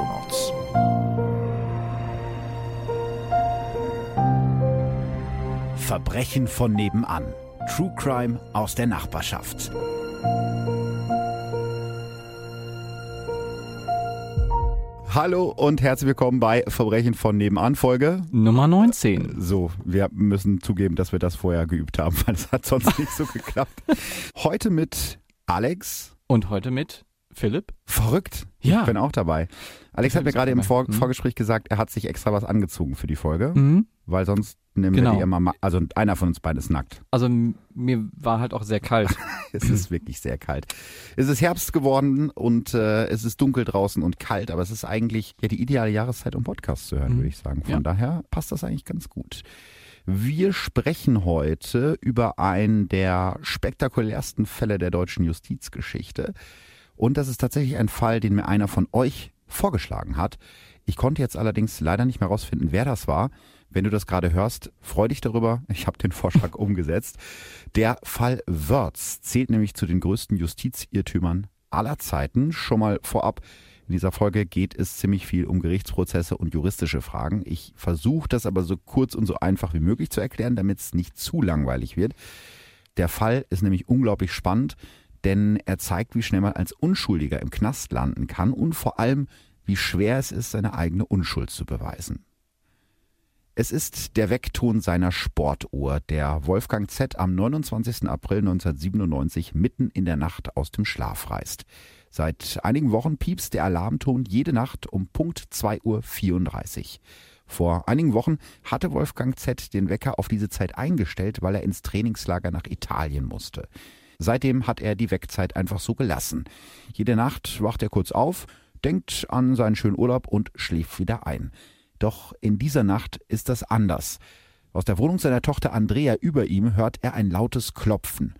Shownotes. Verbrechen von nebenan. True Crime aus der Nachbarschaft. Hallo und herzlich willkommen bei Verbrechen von nebenan Folge Nummer 19. So, wir müssen zugeben, dass wir das vorher geübt haben, weil es hat sonst nicht so geklappt. Heute mit Alex und heute mit Philipp? Verrückt. Ja. Ich bin auch dabei. Alex hat mir gerade im Vor mhm. Vorgespräch gesagt, er hat sich extra was angezogen für die Folge, mhm. weil sonst nehmen genau. wir die immer, also einer von uns beiden ist nackt. Also mir war halt auch sehr kalt. es ist wirklich sehr kalt. Es ist Herbst geworden und äh, es ist dunkel draußen und kalt, aber es ist eigentlich ja die ideale Jahreszeit, um Podcasts zu hören, mhm. würde ich sagen. Von ja. daher passt das eigentlich ganz gut. Wir sprechen heute über einen der spektakulärsten Fälle der deutschen Justizgeschichte. Und das ist tatsächlich ein Fall, den mir einer von euch vorgeschlagen hat. Ich konnte jetzt allerdings leider nicht mehr rausfinden, wer das war. Wenn du das gerade hörst, freu dich darüber. Ich habe den Vorschlag umgesetzt. Der Fall Wörz zählt nämlich zu den größten Justizirrtümern aller Zeiten. Schon mal vorab, in dieser Folge geht es ziemlich viel um Gerichtsprozesse und juristische Fragen. Ich versuche das aber so kurz und so einfach wie möglich zu erklären, damit es nicht zu langweilig wird. Der Fall ist nämlich unglaublich spannend denn er zeigt, wie schnell man als Unschuldiger im Knast landen kann und vor allem, wie schwer es ist, seine eigene Unschuld zu beweisen. Es ist der Weckton seiner Sportuhr, der Wolfgang Z am 29. April 1997 mitten in der Nacht aus dem Schlaf reißt. Seit einigen Wochen piepst der Alarmton jede Nacht um Punkt 2.34 Uhr. Vor einigen Wochen hatte Wolfgang Z den Wecker auf diese Zeit eingestellt, weil er ins Trainingslager nach Italien musste. Seitdem hat er die Wegzeit einfach so gelassen. Jede Nacht wacht er kurz auf, denkt an seinen schönen Urlaub und schläft wieder ein. Doch in dieser Nacht ist das anders. Aus der Wohnung seiner Tochter Andrea über ihm hört er ein lautes Klopfen.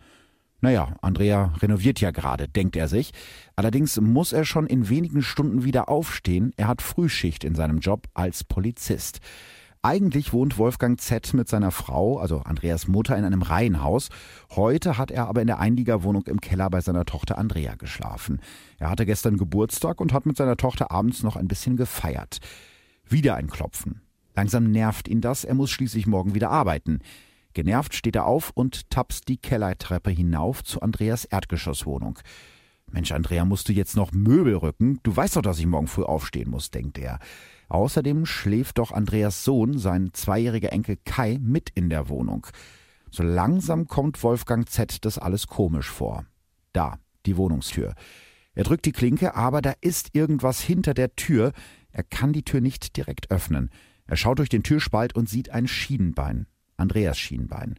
Naja, Andrea renoviert ja gerade, denkt er sich. Allerdings muss er schon in wenigen Stunden wieder aufstehen. Er hat Frühschicht in seinem Job als Polizist. Eigentlich wohnt Wolfgang Z mit seiner Frau, also Andreas Mutter, in einem Reihenhaus. Heute hat er aber in der Einliegerwohnung im Keller bei seiner Tochter Andrea geschlafen. Er hatte gestern Geburtstag und hat mit seiner Tochter abends noch ein bisschen gefeiert. Wieder ein Klopfen. Langsam nervt ihn das, er muss schließlich morgen wieder arbeiten. Genervt steht er auf und tapst die Kellertreppe hinauf zu Andreas Erdgeschosswohnung. Mensch, Andrea, musst du jetzt noch Möbel rücken? Du weißt doch, dass ich morgen früh aufstehen muss, denkt er. Außerdem schläft doch Andreas Sohn, sein zweijähriger Enkel Kai, mit in der Wohnung. So langsam kommt Wolfgang Z das alles komisch vor. Da, die Wohnungstür. Er drückt die Klinke, aber da ist irgendwas hinter der Tür. Er kann die Tür nicht direkt öffnen. Er schaut durch den Türspalt und sieht ein Schienenbein. Andreas Schienenbein.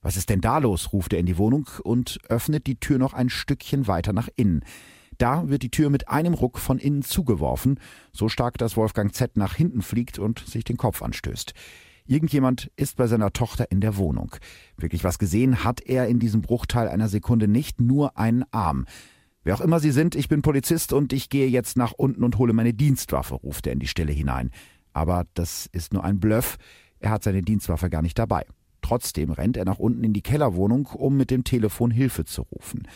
Was ist denn da los? ruft er in die Wohnung und öffnet die Tür noch ein Stückchen weiter nach innen. Da wird die Tür mit einem Ruck von innen zugeworfen, so stark, dass Wolfgang Z nach hinten fliegt und sich den Kopf anstößt. Irgendjemand ist bei seiner Tochter in der Wohnung. Wirklich was gesehen hat er in diesem Bruchteil einer Sekunde nicht, nur einen Arm. Wer auch immer Sie sind, ich bin Polizist und ich gehe jetzt nach unten und hole meine Dienstwaffe, ruft er in die Stille hinein. Aber das ist nur ein Bluff. Er hat seine Dienstwaffe gar nicht dabei. Trotzdem rennt er nach unten in die Kellerwohnung, um mit dem Telefon Hilfe zu rufen.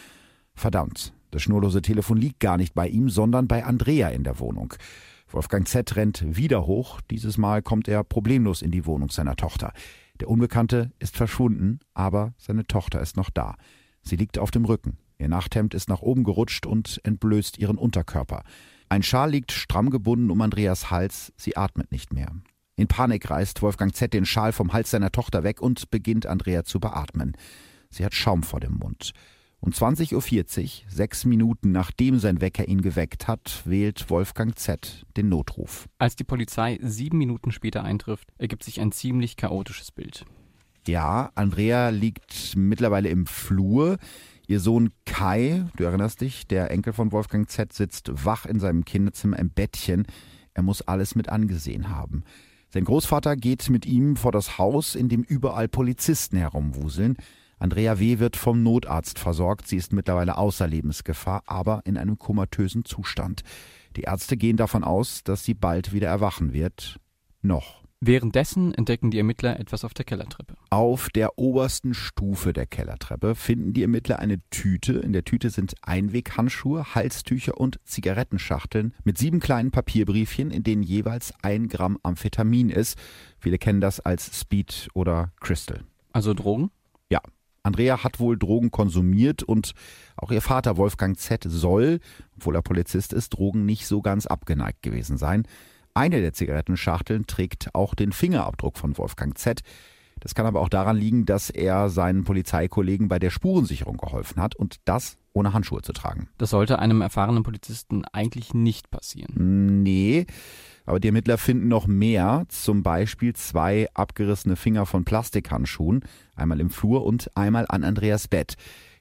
Verdammt, das schnurlose Telefon liegt gar nicht bei ihm, sondern bei Andrea in der Wohnung. Wolfgang Z rennt wieder hoch. Dieses Mal kommt er problemlos in die Wohnung seiner Tochter. Der Unbekannte ist verschwunden, aber seine Tochter ist noch da. Sie liegt auf dem Rücken. Ihr Nachthemd ist nach oben gerutscht und entblößt ihren Unterkörper. Ein Schal liegt stramm gebunden um Andreas Hals, sie atmet nicht mehr. In Panik reißt Wolfgang Z den Schal vom Hals seiner Tochter weg und beginnt Andrea zu beatmen. Sie hat Schaum vor dem Mund. Um 20.40 Uhr, sechs Minuten nachdem sein Wecker ihn geweckt hat, wählt Wolfgang Z den Notruf. Als die Polizei sieben Minuten später eintrifft, ergibt sich ein ziemlich chaotisches Bild. Ja, Andrea liegt mittlerweile im Flur. Ihr Sohn Kai, du erinnerst dich, der Enkel von Wolfgang Z, sitzt wach in seinem Kinderzimmer im Bettchen. Er muss alles mit angesehen haben. Sein Großvater geht mit ihm vor das Haus, in dem überall Polizisten herumwuseln. Andrea W. wird vom Notarzt versorgt. Sie ist mittlerweile außer Lebensgefahr, aber in einem komatösen Zustand. Die Ärzte gehen davon aus, dass sie bald wieder erwachen wird. Noch. Währenddessen entdecken die Ermittler etwas auf der Kellertreppe. Auf der obersten Stufe der Kellertreppe finden die Ermittler eine Tüte. In der Tüte sind Einweghandschuhe, Halstücher und Zigarettenschachteln mit sieben kleinen Papierbriefchen, in denen jeweils ein Gramm Amphetamin ist. Viele kennen das als Speed oder Crystal. Also Drogen? Andrea hat wohl Drogen konsumiert und auch ihr Vater Wolfgang Z soll, obwohl er Polizist ist, Drogen nicht so ganz abgeneigt gewesen sein. Eine der Zigarettenschachteln trägt auch den Fingerabdruck von Wolfgang Z. Das kann aber auch daran liegen, dass er seinen Polizeikollegen bei der Spurensicherung geholfen hat und das ohne Handschuhe zu tragen. Das sollte einem erfahrenen Polizisten eigentlich nicht passieren. Nee, aber die Ermittler finden noch mehr, zum Beispiel zwei abgerissene Finger von Plastikhandschuhen, einmal im Flur und einmal an Andreas Bett.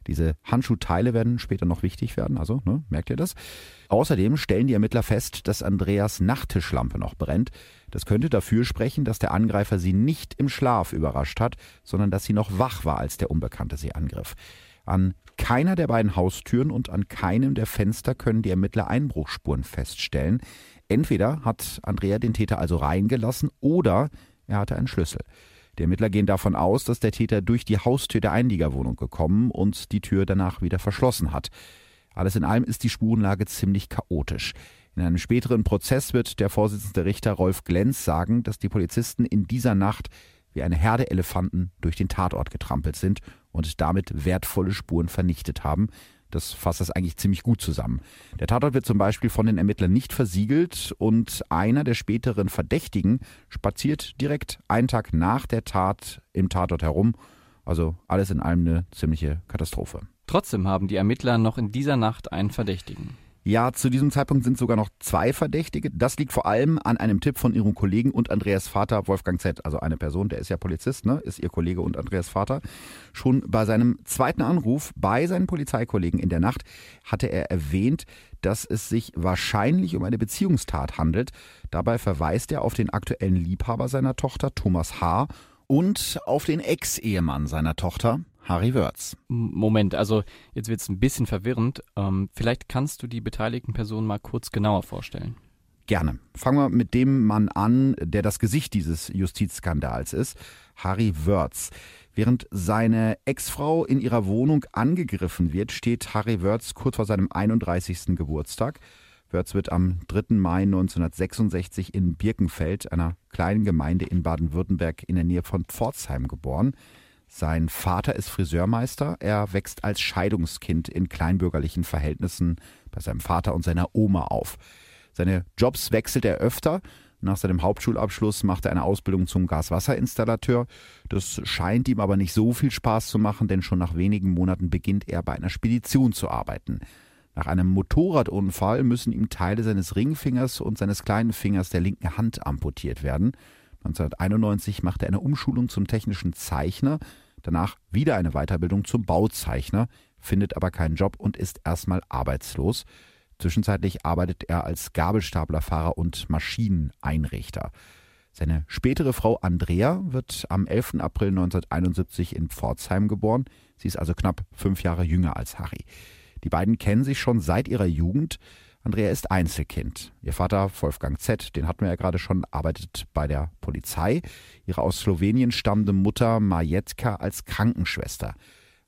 Diese Handschuhteile werden später noch wichtig werden, also ne, merkt ihr das? Außerdem stellen die Ermittler fest, dass Andreas Nachttischlampe noch brennt. Das könnte dafür sprechen, dass der Angreifer sie nicht im Schlaf überrascht hat, sondern dass sie noch wach war, als der Unbekannte sie angriff. An keiner der beiden Haustüren und an keinem der Fenster können die Ermittler Einbruchsspuren feststellen. Entweder hat Andrea den Täter also reingelassen oder er hatte einen Schlüssel. Die Ermittler gehen davon aus, dass der Täter durch die Haustür der Einliegerwohnung gekommen und die Tür danach wieder verschlossen hat. Alles in allem ist die Spurenlage ziemlich chaotisch. In einem späteren Prozess wird der Vorsitzende Richter Rolf Glenz sagen, dass die Polizisten in dieser Nacht wie eine Herde Elefanten durch den Tatort getrampelt sind und damit wertvolle Spuren vernichtet haben, das fasst das eigentlich ziemlich gut zusammen. Der Tatort wird zum Beispiel von den Ermittlern nicht versiegelt und einer der späteren Verdächtigen spaziert direkt einen Tag nach der Tat im Tatort herum. Also alles in allem eine ziemliche Katastrophe. Trotzdem haben die Ermittler noch in dieser Nacht einen Verdächtigen. Ja, zu diesem Zeitpunkt sind sogar noch zwei Verdächtige. Das liegt vor allem an einem Tipp von ihrem Kollegen und Andreas Vater, Wolfgang Z., also eine Person, der ist ja Polizist, ne, ist ihr Kollege und Andreas Vater. Schon bei seinem zweiten Anruf bei seinen Polizeikollegen in der Nacht hatte er erwähnt, dass es sich wahrscheinlich um eine Beziehungstat handelt. Dabei verweist er auf den aktuellen Liebhaber seiner Tochter, Thomas H., und auf den Ex-Ehemann seiner Tochter, Harry Wörz. Moment, also jetzt wird es ein bisschen verwirrend. Ähm, vielleicht kannst du die beteiligten Personen mal kurz genauer vorstellen. Gerne. Fangen wir mit dem Mann an, der das Gesicht dieses Justizskandals ist, Harry Wörz. Während seine Ex-Frau in ihrer Wohnung angegriffen wird, steht Harry Wörz kurz vor seinem 31. Geburtstag. Wörz wird am 3. Mai 1966 in Birkenfeld, einer kleinen Gemeinde in Baden-Württemberg in der Nähe von Pforzheim geboren. Sein Vater ist Friseurmeister. Er wächst als Scheidungskind in kleinbürgerlichen Verhältnissen bei seinem Vater und seiner Oma auf. Seine Jobs wechselt er öfter. Nach seinem Hauptschulabschluss macht er eine Ausbildung zum Gaswasserinstallateur. Das scheint ihm aber nicht so viel Spaß zu machen, denn schon nach wenigen Monaten beginnt er bei einer Spedition zu arbeiten. Nach einem Motorradunfall müssen ihm Teile seines Ringfingers und seines kleinen Fingers der linken Hand amputiert werden. 1991 machte er eine Umschulung zum technischen Zeichner, danach wieder eine Weiterbildung zum Bauzeichner, findet aber keinen Job und ist erstmal arbeitslos. Zwischenzeitlich arbeitet er als Gabelstaplerfahrer und Maschineneinrichter. Seine spätere Frau Andrea wird am 11. April 1971 in Pforzheim geboren. Sie ist also knapp fünf Jahre jünger als Harry. Die beiden kennen sich schon seit ihrer Jugend. Andrea ist Einzelkind. Ihr Vater, Wolfgang Z., den hatten wir ja gerade schon, arbeitet bei der Polizei. Ihre aus Slowenien stammende Mutter Majetka als Krankenschwester.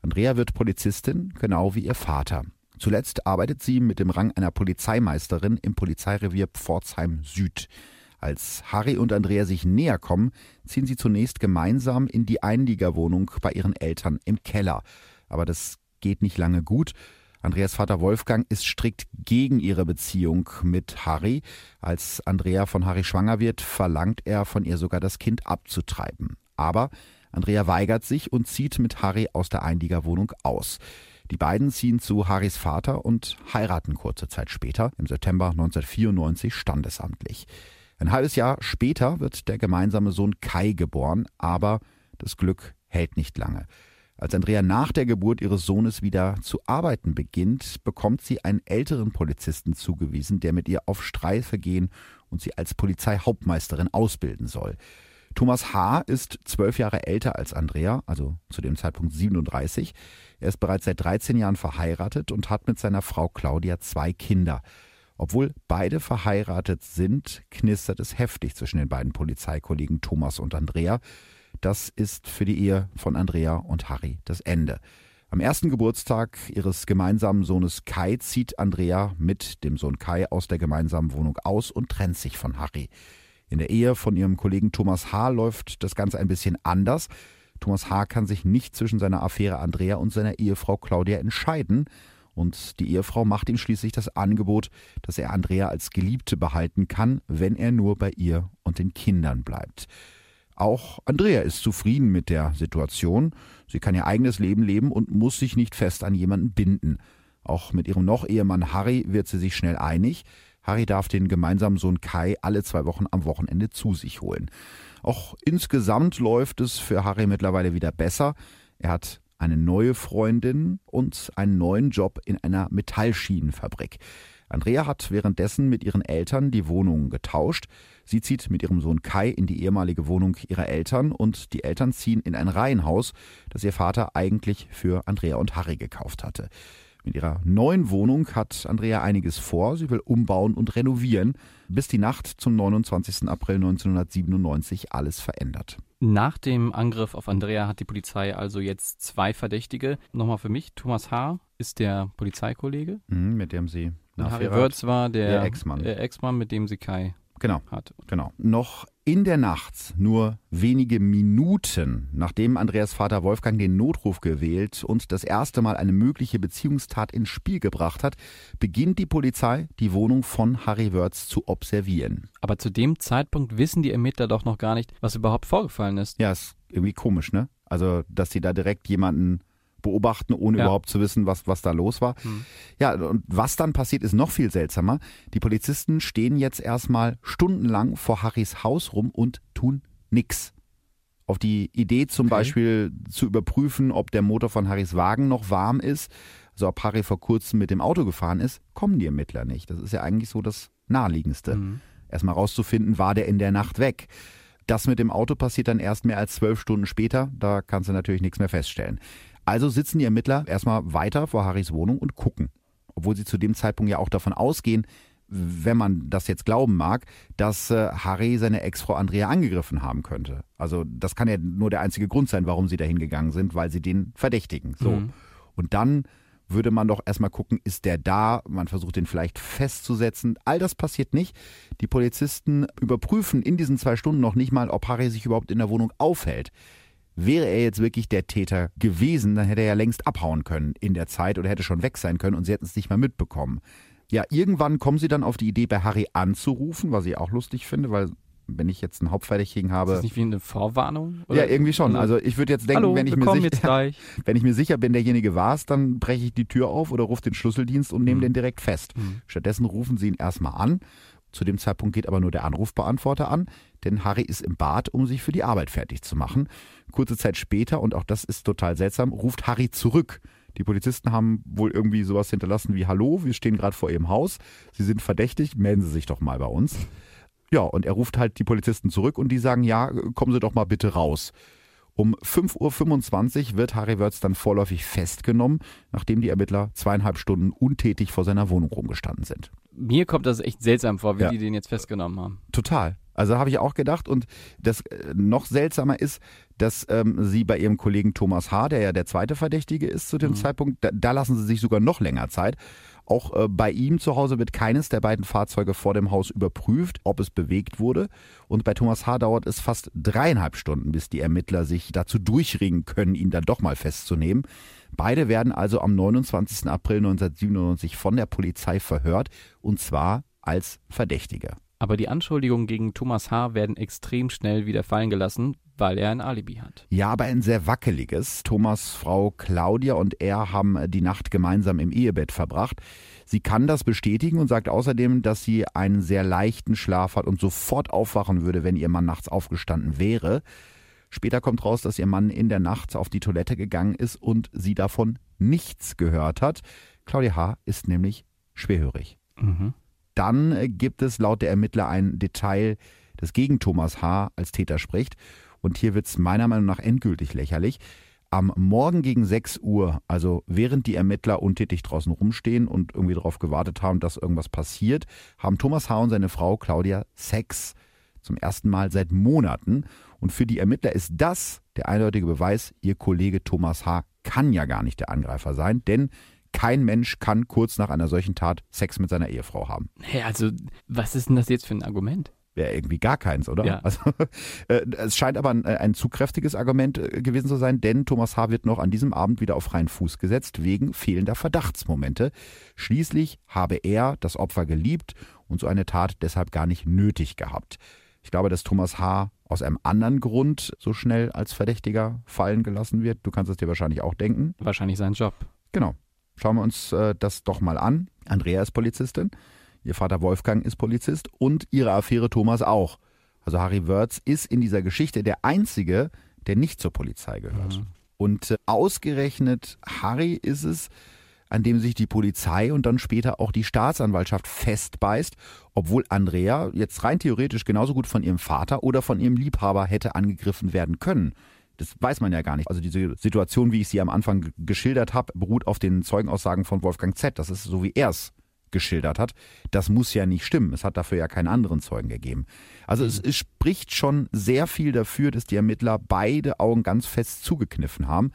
Andrea wird Polizistin, genau wie ihr Vater. Zuletzt arbeitet sie mit dem Rang einer Polizeimeisterin im Polizeirevier Pforzheim Süd. Als Harry und Andrea sich näher kommen, ziehen sie zunächst gemeinsam in die Einliegerwohnung bei ihren Eltern im Keller. Aber das geht nicht lange gut. Andreas Vater Wolfgang ist strikt gegen ihre Beziehung mit Harry. Als Andrea von Harry schwanger wird, verlangt er von ihr sogar das Kind abzutreiben. Aber Andrea weigert sich und zieht mit Harry aus der Einliegerwohnung aus. Die beiden ziehen zu Harrys Vater und heiraten kurze Zeit später, im September 1994 standesamtlich. Ein halbes Jahr später wird der gemeinsame Sohn Kai geboren, aber das Glück hält nicht lange. Als Andrea nach der Geburt ihres Sohnes wieder zu arbeiten beginnt, bekommt sie einen älteren Polizisten zugewiesen, der mit ihr auf Streife gehen und sie als Polizeihauptmeisterin ausbilden soll. Thomas H. ist zwölf Jahre älter als Andrea, also zu dem Zeitpunkt 37. Er ist bereits seit 13 Jahren verheiratet und hat mit seiner Frau Claudia zwei Kinder. Obwohl beide verheiratet sind, knistert es heftig zwischen den beiden Polizeikollegen Thomas und Andrea. Das ist für die Ehe von Andrea und Harry das Ende. Am ersten Geburtstag ihres gemeinsamen Sohnes Kai zieht Andrea mit dem Sohn Kai aus der gemeinsamen Wohnung aus und trennt sich von Harry. In der Ehe von ihrem Kollegen Thomas H. läuft das Ganze ein bisschen anders. Thomas H. kann sich nicht zwischen seiner Affäre Andrea und seiner Ehefrau Claudia entscheiden. Und die Ehefrau macht ihm schließlich das Angebot, dass er Andrea als Geliebte behalten kann, wenn er nur bei ihr und den Kindern bleibt. Auch Andrea ist zufrieden mit der Situation. Sie kann ihr eigenes Leben leben und muss sich nicht fest an jemanden binden. Auch mit ihrem Noch-Ehemann Harry wird sie sich schnell einig. Harry darf den gemeinsamen Sohn Kai alle zwei Wochen am Wochenende zu sich holen. Auch insgesamt läuft es für Harry mittlerweile wieder besser. Er hat eine neue Freundin und einen neuen Job in einer Metallschienenfabrik. Andrea hat währenddessen mit ihren Eltern die Wohnung getauscht. Sie zieht mit ihrem Sohn Kai in die ehemalige Wohnung ihrer Eltern und die Eltern ziehen in ein Reihenhaus, das ihr Vater eigentlich für Andrea und Harry gekauft hatte. Mit ihrer neuen Wohnung hat Andrea einiges vor. Sie will umbauen und renovieren, bis die Nacht zum 29. April 1997 alles verändert. Nach dem Angriff auf Andrea hat die Polizei also jetzt zwei Verdächtige. Nochmal für mich, Thomas H. ist der Polizeikollege. Mhm, mit dem sie und Harry Wörz war der, der Ex-Mann. Der Ex-Mann, mit dem sie Kai genau, hat. Genau. Noch in der Nacht, nur wenige Minuten, nachdem Andreas Vater Wolfgang den Notruf gewählt und das erste Mal eine mögliche Beziehungstat ins Spiel gebracht hat, beginnt die Polizei, die Wohnung von Harry Wörz zu observieren. Aber zu dem Zeitpunkt wissen die Ermittler doch noch gar nicht, was überhaupt vorgefallen ist. Ja, ist irgendwie komisch, ne? Also, dass sie da direkt jemanden beobachten, ohne ja. überhaupt zu wissen, was, was da los war. Mhm. Ja, und was dann passiert, ist noch viel seltsamer. Die Polizisten stehen jetzt erstmal stundenlang vor Harrys Haus rum und tun nichts. Auf die Idee zum okay. Beispiel zu überprüfen, ob der Motor von Harrys Wagen noch warm ist, also ob Harry vor kurzem mit dem Auto gefahren ist, kommen die Ermittler nicht. Das ist ja eigentlich so das Naheliegendste. Mhm. Erstmal rauszufinden, war der in der Nacht weg. Das mit dem Auto passiert dann erst mehr als zwölf Stunden später. Da kannst du natürlich nichts mehr feststellen. Also sitzen die Ermittler erstmal weiter vor Harrys Wohnung und gucken. Obwohl sie zu dem Zeitpunkt ja auch davon ausgehen, wenn man das jetzt glauben mag, dass äh, Harry seine Ex-Frau Andrea angegriffen haben könnte. Also das kann ja nur der einzige Grund sein, warum sie da hingegangen sind, weil sie den verdächtigen. So. Mhm. Und dann würde man doch erstmal gucken, ist der da? Man versucht den vielleicht festzusetzen. All das passiert nicht. Die Polizisten überprüfen in diesen zwei Stunden noch nicht mal, ob Harry sich überhaupt in der Wohnung aufhält. Wäre er jetzt wirklich der Täter gewesen, dann hätte er ja längst abhauen können in der Zeit oder hätte schon weg sein können und sie hätten es nicht mehr mitbekommen. Ja, irgendwann kommen sie dann auf die Idee, bei Harry anzurufen, was ich auch lustig finde, weil wenn ich jetzt einen Hauptverdächtigen habe. Ist das nicht wie eine Vorwarnung? Oder? Ja, irgendwie schon. Also ich würde jetzt denken, Hallo, wenn, ich mir sicher, wenn ich mir sicher bin, derjenige war es, dann breche ich die Tür auf oder rufe den Schlüsseldienst und nehme mhm. den direkt fest. Mhm. Stattdessen rufen sie ihn erstmal an zu dem Zeitpunkt geht aber nur der Anrufbeantworter an, denn Harry ist im Bad, um sich für die Arbeit fertig zu machen. Kurze Zeit später, und auch das ist total seltsam, ruft Harry zurück. Die Polizisten haben wohl irgendwie sowas hinterlassen wie Hallo, wir stehen gerade vor Ihrem Haus, Sie sind verdächtig, melden Sie sich doch mal bei uns. Ja, und er ruft halt die Polizisten zurück und die sagen, ja, kommen Sie doch mal bitte raus. Um 5.25 Uhr wird Harry Wörz dann vorläufig festgenommen, nachdem die Ermittler zweieinhalb Stunden untätig vor seiner Wohnung rumgestanden sind mir kommt das echt seltsam vor, wie ja. die den jetzt festgenommen haben. Total. Also habe ich auch gedacht. Und das äh, noch seltsamer ist, dass ähm, sie bei ihrem Kollegen Thomas H., der ja der zweite Verdächtige ist zu dem mhm. Zeitpunkt, da, da, lassen sie sich sogar noch länger Zeit. Auch äh, bei ihm zu Hause wird keines der beiden Fahrzeuge vor dem Haus überprüft, ob es bewegt wurde. Und bei Thomas H. dauert es fast dreieinhalb Stunden, bis die Ermittler sich dazu durchringen können, ihn dann doch mal festzunehmen. Beide werden also am 29. April 1997 von der Polizei verhört und zwar als Verdächtige. Aber die Anschuldigungen gegen Thomas H. werden extrem schnell wieder fallen gelassen, weil er ein Alibi hat. Ja, aber ein sehr wackeliges. Thomas Frau Claudia und er haben die Nacht gemeinsam im Ehebett verbracht. Sie kann das bestätigen und sagt außerdem, dass sie einen sehr leichten Schlaf hat und sofort aufwachen würde, wenn ihr Mann nachts aufgestanden wäre. Später kommt raus, dass ihr Mann in der Nacht auf die Toilette gegangen ist und sie davon nichts gehört hat. Claudia H. ist nämlich schwerhörig. Mhm. Dann äh, gibt es laut der Ermittler ein Detail, das gegen Thomas H. als Täter spricht. Und hier wird es meiner Meinung nach endgültig lächerlich. Am Morgen gegen 6 Uhr, also während die Ermittler untätig draußen rumstehen und irgendwie darauf gewartet haben, dass irgendwas passiert, haben Thomas H. und seine Frau Claudia Sex. Zum ersten Mal seit Monaten. Und für die Ermittler ist das der eindeutige Beweis, ihr Kollege Thomas H. kann ja gar nicht der Angreifer sein, denn kein Mensch kann kurz nach einer solchen Tat Sex mit seiner Ehefrau haben. Hey, also, was ist denn das jetzt für ein Argument? Wäre irgendwie gar keins, oder? Ja. Also, äh, es scheint aber ein, ein zu kräftiges Argument äh, gewesen zu sein, denn Thomas H. wird noch an diesem Abend wieder auf freien Fuß gesetzt, wegen fehlender Verdachtsmomente. Schließlich habe er das Opfer geliebt und so eine Tat deshalb gar nicht nötig gehabt. Ich glaube, dass Thomas H. aus einem anderen Grund so schnell als Verdächtiger fallen gelassen wird. Du kannst es dir wahrscheinlich auch denken. Wahrscheinlich sein Job. Genau. Schauen wir uns äh, das doch mal an. Andrea ist Polizistin, ihr Vater Wolfgang ist Polizist und ihre Affäre Thomas auch. Also Harry Wörz ist in dieser Geschichte der Einzige, der nicht zur Polizei gehört. Mhm. Und äh, ausgerechnet Harry ist es, an dem sich die Polizei und dann später auch die Staatsanwaltschaft festbeißt, obwohl Andrea jetzt rein theoretisch genauso gut von ihrem Vater oder von ihrem Liebhaber hätte angegriffen werden können. Das weiß man ja gar nicht. Also diese Situation, wie ich sie am Anfang geschildert habe, beruht auf den Zeugenaussagen von Wolfgang Z. Das ist so, wie er es geschildert hat. Das muss ja nicht stimmen. Es hat dafür ja keinen anderen Zeugen gegeben. Also es, es spricht schon sehr viel dafür, dass die Ermittler beide Augen ganz fest zugekniffen haben.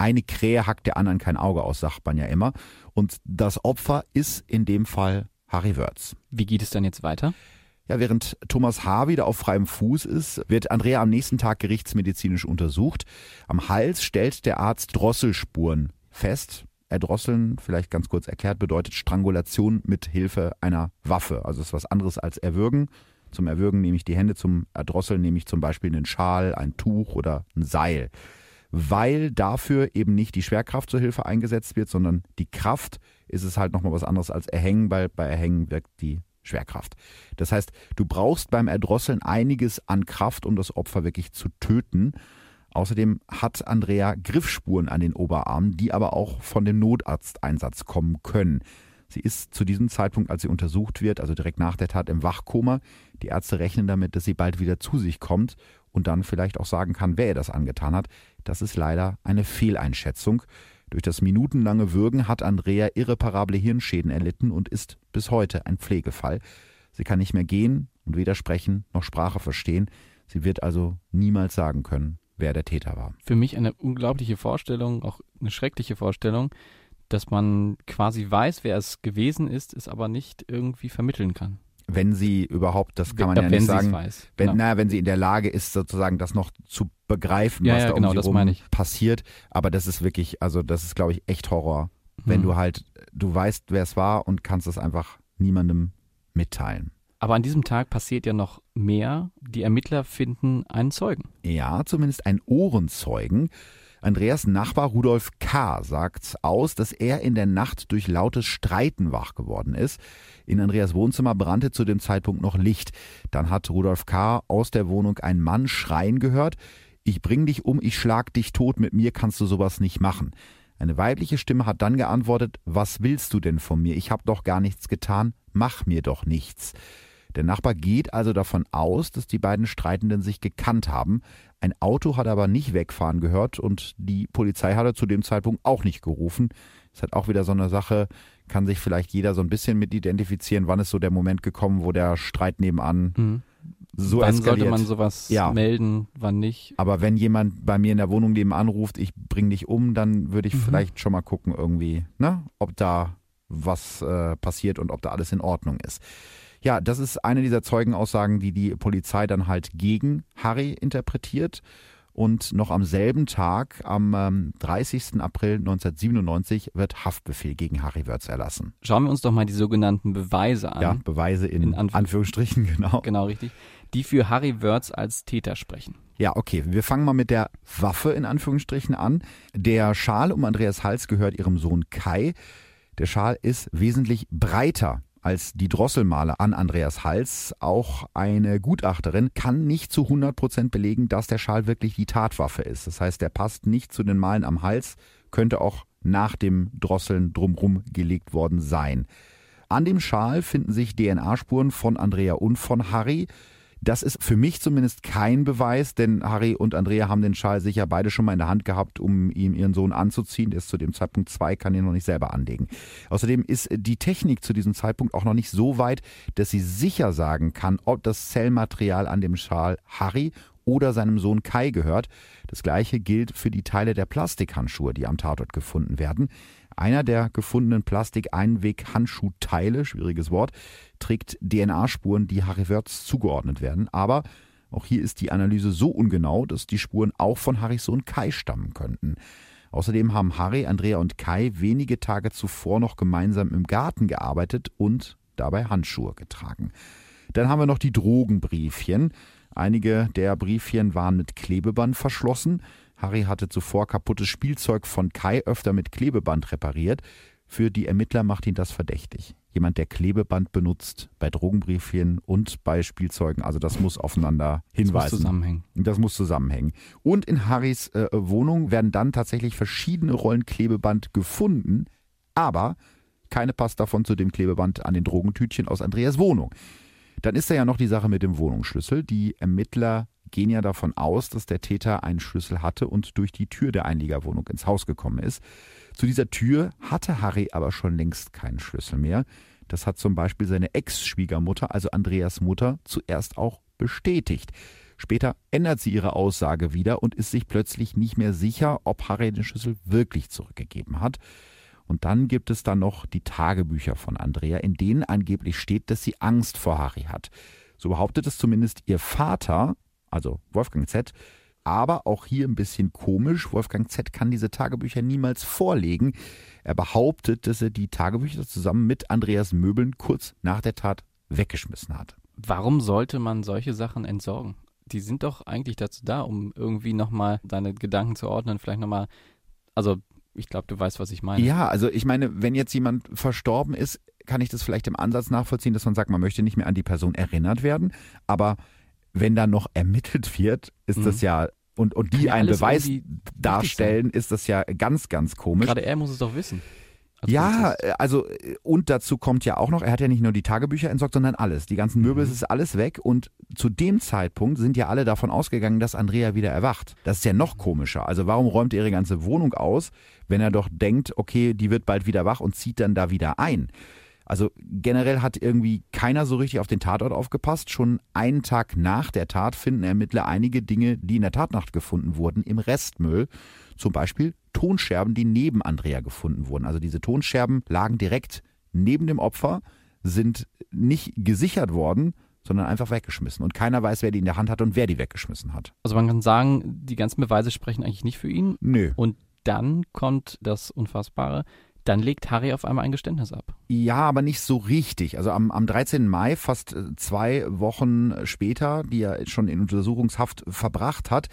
Eine Krähe hackt der anderen kein Auge aus, sagt man ja immer. Und das Opfer ist in dem Fall Harry Wörz. Wie geht es dann jetzt weiter? Ja, während Thomas H. wieder auf freiem Fuß ist, wird Andrea am nächsten Tag gerichtsmedizinisch untersucht. Am Hals stellt der Arzt Drosselspuren fest. Erdrosseln, vielleicht ganz kurz erklärt, bedeutet Strangulation mit Hilfe einer Waffe. Also ist was anderes als Erwürgen. Zum Erwürgen nehme ich die Hände, zum Erdrosseln nehme ich zum Beispiel einen Schal, ein Tuch oder ein Seil. Weil dafür eben nicht die Schwerkraft zur Hilfe eingesetzt wird, sondern die Kraft, ist es halt nochmal was anderes als Erhängen, weil bei Erhängen wirkt die Schwerkraft. Das heißt, du brauchst beim Erdrosseln einiges an Kraft, um das Opfer wirklich zu töten. Außerdem hat Andrea Griffspuren an den Oberarmen, die aber auch von dem Notarzteinsatz kommen können. Sie ist zu diesem Zeitpunkt, als sie untersucht wird, also direkt nach der Tat im Wachkoma. Die Ärzte rechnen damit, dass sie bald wieder zu sich kommt und dann vielleicht auch sagen kann, wer ihr das angetan hat. Das ist leider eine Fehleinschätzung. Durch das minutenlange Würgen hat Andrea irreparable Hirnschäden erlitten und ist bis heute ein Pflegefall. Sie kann nicht mehr gehen und weder sprechen noch Sprache verstehen. Sie wird also niemals sagen können, wer der Täter war. Für mich eine unglaubliche Vorstellung, auch eine schreckliche Vorstellung, dass man quasi weiß, wer es gewesen ist, es aber nicht irgendwie vermitteln kann wenn sie überhaupt, das kann man ja, ja nicht sagen, weiß. wenn, genau. naja, wenn sie in der Lage ist, sozusagen das noch zu begreifen, ja, was ja, da genau, um sie rum passiert. Aber das ist wirklich, also das ist, glaube ich, echt Horror, wenn hm. du halt, du weißt, wer es war und kannst es einfach niemandem mitteilen. Aber an diesem Tag passiert ja noch mehr. Die Ermittler finden einen Zeugen. Ja, zumindest einen Ohrenzeugen. Andreas Nachbar Rudolf K. sagt aus, dass er in der Nacht durch lautes Streiten wach geworden ist. In Andreas Wohnzimmer brannte zu dem Zeitpunkt noch Licht. Dann hat Rudolf K. aus der Wohnung einen Mann schreien gehört. Ich bring dich um, ich schlag dich tot, mit mir kannst du sowas nicht machen. Eine weibliche Stimme hat dann geantwortet, was willst du denn von mir? Ich hab doch gar nichts getan, mach mir doch nichts. Der Nachbar geht also davon aus, dass die beiden Streitenden sich gekannt haben. Ein Auto hat aber nicht wegfahren gehört und die Polizei hat er zu dem Zeitpunkt auch nicht gerufen. Ist halt auch wieder so eine Sache, kann sich vielleicht jeder so ein bisschen mit identifizieren, wann ist so der Moment gekommen, wo der Streit nebenan mhm. so wann eskaliert. sollte man sowas ja. melden, wann nicht? Aber wenn jemand bei mir in der Wohnung nebenan ruft, ich bring dich um, dann würde ich mhm. vielleicht schon mal gucken irgendwie, ne, ob da was äh, passiert und ob da alles in Ordnung ist. Ja, das ist eine dieser Zeugenaussagen, die die Polizei dann halt gegen Harry interpretiert. Und noch am selben Tag, am ähm, 30. April 1997, wird Haftbefehl gegen Harry Wörz erlassen. Schauen wir uns doch mal die sogenannten Beweise an. Ja, Beweise in, in Anf Anführungsstrichen, genau. Genau, richtig. Die für Harry Wörz als Täter sprechen. Ja, okay. Wir fangen mal mit der Waffe in Anführungsstrichen an. Der Schal um Andreas Hals gehört ihrem Sohn Kai. Der Schal ist wesentlich breiter als die Drosselmale an Andreas Hals. Auch eine Gutachterin kann nicht zu 100 Prozent belegen, dass der Schal wirklich die Tatwaffe ist. Das heißt, der passt nicht zu den Malen am Hals, könnte auch nach dem Drosseln drumrum gelegt worden sein. An dem Schal finden sich DNA-Spuren von Andrea und von Harry. Das ist für mich zumindest kein Beweis, denn Harry und Andrea haben den Schal sicher beide schon mal in der Hand gehabt, um ihm ihren Sohn anzuziehen. Der ist zu dem Zeitpunkt zwei, kann ihn noch nicht selber anlegen. Außerdem ist die Technik zu diesem Zeitpunkt auch noch nicht so weit, dass sie sicher sagen kann, ob das Zellmaterial an dem Schal Harry oder seinem Sohn Kai gehört. Das gleiche gilt für die Teile der Plastikhandschuhe, die am Tatort gefunden werden. Einer der gefundenen Plastik-Einweg-Handschuhteile, schwieriges Wort, trägt DNA-Spuren, die Harry Wörz zugeordnet werden. Aber auch hier ist die Analyse so ungenau, dass die Spuren auch von Harrys Sohn Kai stammen könnten. Außerdem haben Harry, Andrea und Kai wenige Tage zuvor noch gemeinsam im Garten gearbeitet und dabei Handschuhe getragen. Dann haben wir noch die Drogenbriefchen. Einige der Briefchen waren mit Klebeband verschlossen. Harry hatte zuvor kaputtes Spielzeug von Kai öfter mit Klebeband repariert. Für die Ermittler macht ihn das verdächtig. Jemand, der Klebeband benutzt bei Drogenbriefchen und bei Spielzeugen, also das muss aufeinander hinweisen. Das muss zusammenhängen. Das muss zusammenhängen. Und in Harrys äh, Wohnung werden dann tatsächlich verschiedene Rollen Klebeband gefunden, aber keine passt davon zu dem Klebeband an den Drogentütchen aus Andreas Wohnung. Dann ist da ja noch die Sache mit dem Wohnungsschlüssel. Die Ermittler gehen ja davon aus, dass der Täter einen Schlüssel hatte und durch die Tür der Einliegerwohnung ins Haus gekommen ist. Zu dieser Tür hatte Harry aber schon längst keinen Schlüssel mehr. Das hat zum Beispiel seine Ex-Schwiegermutter, also Andreas Mutter, zuerst auch bestätigt. Später ändert sie ihre Aussage wieder und ist sich plötzlich nicht mehr sicher, ob Harry den Schlüssel wirklich zurückgegeben hat. Und dann gibt es dann noch die Tagebücher von Andrea, in denen angeblich steht, dass sie Angst vor Harry hat. So behauptet es zumindest ihr Vater, also Wolfgang Z. Aber auch hier ein bisschen komisch. Wolfgang Z kann diese Tagebücher niemals vorlegen. Er behauptet, dass er die Tagebücher zusammen mit Andreas Möbeln kurz nach der Tat weggeschmissen hat. Warum sollte man solche Sachen entsorgen? Die sind doch eigentlich dazu da, um irgendwie nochmal deine Gedanken zu ordnen, vielleicht nochmal, also ich glaube, du weißt, was ich meine. Ja, also ich meine, wenn jetzt jemand verstorben ist, kann ich das vielleicht im Ansatz nachvollziehen, dass man sagt, man möchte nicht mehr an die Person erinnert werden, aber wenn da noch ermittelt wird, ist mhm. das ja und, und die ja einen Beweis darstellen, ist das ja ganz, ganz komisch. Gerade er muss es doch wissen. Ja, Polizist. also und dazu kommt ja auch noch, er hat ja nicht nur die Tagebücher entsorgt, sondern alles. Die ganzen Möbel, mhm. es ist alles weg und zu dem Zeitpunkt sind ja alle davon ausgegangen, dass Andrea wieder erwacht. Das ist ja noch komischer. Also warum räumt er ihre ganze Wohnung aus, wenn er doch denkt, okay, die wird bald wieder wach und zieht dann da wieder ein? Also generell hat irgendwie keiner so richtig auf den Tatort aufgepasst. Schon einen Tag nach der Tat finden Ermittler einige Dinge, die in der Tatnacht gefunden wurden, im Restmüll. Zum Beispiel Tonscherben, die neben Andrea gefunden wurden. Also diese Tonscherben lagen direkt neben dem Opfer, sind nicht gesichert worden, sondern einfach weggeschmissen. Und keiner weiß, wer die in der Hand hat und wer die weggeschmissen hat. Also man kann sagen, die ganzen Beweise sprechen eigentlich nicht für ihn. Nö. Und dann kommt das Unfassbare dann legt Harry auf einmal ein Geständnis ab. Ja, aber nicht so richtig. Also am, am 13. Mai, fast äh, zwei Wochen später, die er schon in Untersuchungshaft verbracht hat,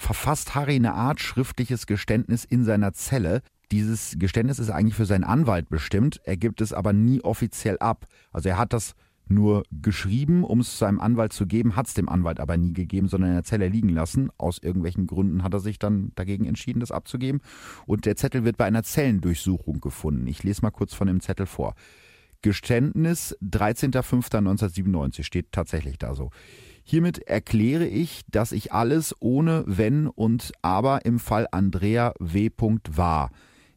verfasst Harry eine Art schriftliches Geständnis in seiner Zelle. Dieses Geständnis ist eigentlich für seinen Anwalt bestimmt, er gibt es aber nie offiziell ab. Also er hat das nur geschrieben, um es seinem Anwalt zu geben, hat es dem Anwalt aber nie gegeben, sondern in der Zelle liegen lassen. Aus irgendwelchen Gründen hat er sich dann dagegen entschieden, das abzugeben. Und der Zettel wird bei einer Zellendurchsuchung gefunden. Ich lese mal kurz von dem Zettel vor. Geständnis 13.05.1997 steht tatsächlich da so. Hiermit erkläre ich, dass ich alles ohne Wenn und Aber im Fall Andrea W. war.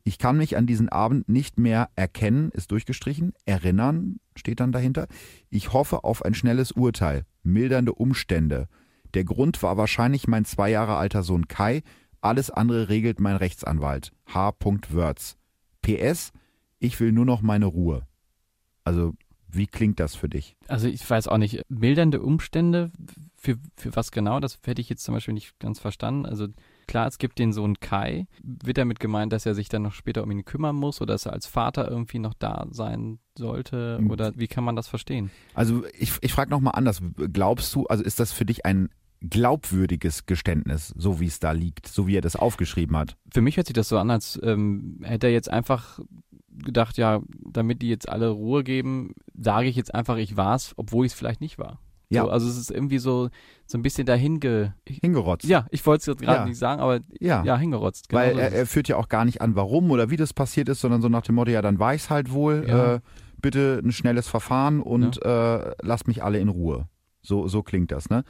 Ich kann mich an diesen Abend nicht mehr erkennen, ist durchgestrichen, erinnern, steht dann dahinter. Ich hoffe auf ein schnelles Urteil, mildernde Umstände. Der Grund war wahrscheinlich mein zwei Jahre alter Sohn Kai, alles andere regelt mein Rechtsanwalt. H. Wörz. PS, ich will nur noch meine Ruhe. Also wie klingt das für dich? Also ich weiß auch nicht, mildernde Umstände, für, für was genau, das hätte ich jetzt zum Beispiel nicht ganz verstanden. Also klar, es gibt den Sohn Kai. Wird damit gemeint, dass er sich dann noch später um ihn kümmern muss oder dass er als Vater irgendwie noch da sein sollte? Hm. Oder wie kann man das verstehen? Also ich, ich frage nochmal anders. Glaubst du, also ist das für dich ein glaubwürdiges Geständnis, so wie es da liegt, so wie er das aufgeschrieben hat? Für mich hört sich das so an, als ähm, hätte er jetzt einfach gedacht, ja, damit die jetzt alle Ruhe geben, sage ich jetzt einfach, ich war es, obwohl ich es vielleicht nicht war. Ja. So, also es ist irgendwie so, so ein bisschen dahin hingerotzt. Ja, ich wollte es jetzt gerade ja. nicht sagen, aber ja, ja hingerotzt. Genau Weil er, er, führt ja auch gar nicht an, warum oder wie das passiert ist, sondern so nach dem Motto, ja, dann war ich es halt wohl. Ja. Äh, bitte ein schnelles Verfahren und äh, lasst mich alle in Ruhe. So, so klingt das, ne?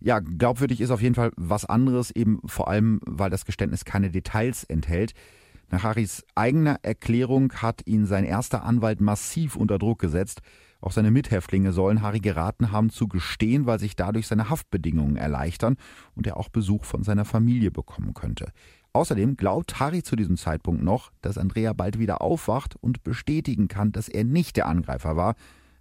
Ja, glaubwürdig ist auf jeden Fall was anderes, eben vor allem, weil das Geständnis keine Details enthält. Nach Harrys eigener Erklärung hat ihn sein erster Anwalt massiv unter Druck gesetzt. Auch seine Mithäftlinge sollen Harry geraten haben zu gestehen, weil sich dadurch seine Haftbedingungen erleichtern und er auch Besuch von seiner Familie bekommen könnte. Außerdem glaubt Harry zu diesem Zeitpunkt noch, dass Andrea bald wieder aufwacht und bestätigen kann, dass er nicht der Angreifer war.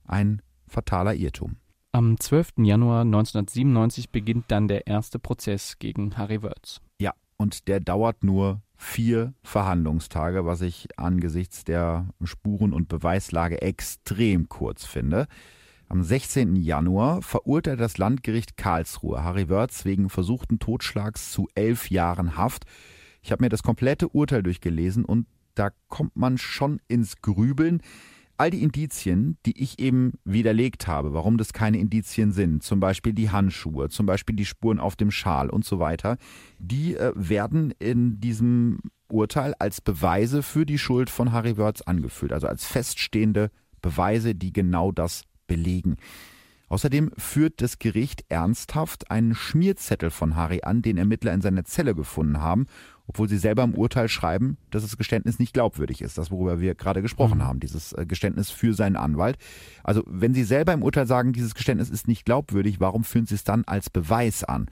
Ein fataler Irrtum. Am 12. Januar 1997 beginnt dann der erste Prozess gegen Harry Wörz. Ja, und der dauert nur vier Verhandlungstage, was ich angesichts der Spuren- und Beweislage extrem kurz finde. Am 16. Januar verurteilt das Landgericht Karlsruhe Harry Wörz wegen versuchten Totschlags zu elf Jahren Haft. Ich habe mir das komplette Urteil durchgelesen und da kommt man schon ins Grübeln all die Indizien, die ich eben widerlegt habe, warum das keine Indizien sind, zum Beispiel die Handschuhe, zum Beispiel die Spuren auf dem Schal und so weiter, die äh, werden in diesem Urteil als Beweise für die Schuld von Harry Wörth angeführt, also als feststehende Beweise, die genau das belegen. Außerdem führt das Gericht ernsthaft einen Schmierzettel von Harry an, den Ermittler in seiner Zelle gefunden haben obwohl sie selber im Urteil schreiben, dass das Geständnis nicht glaubwürdig ist. Das, worüber wir gerade gesprochen mhm. haben, dieses äh, Geständnis für seinen Anwalt. Also wenn sie selber im Urteil sagen, dieses Geständnis ist nicht glaubwürdig, warum führen sie es dann als Beweis an?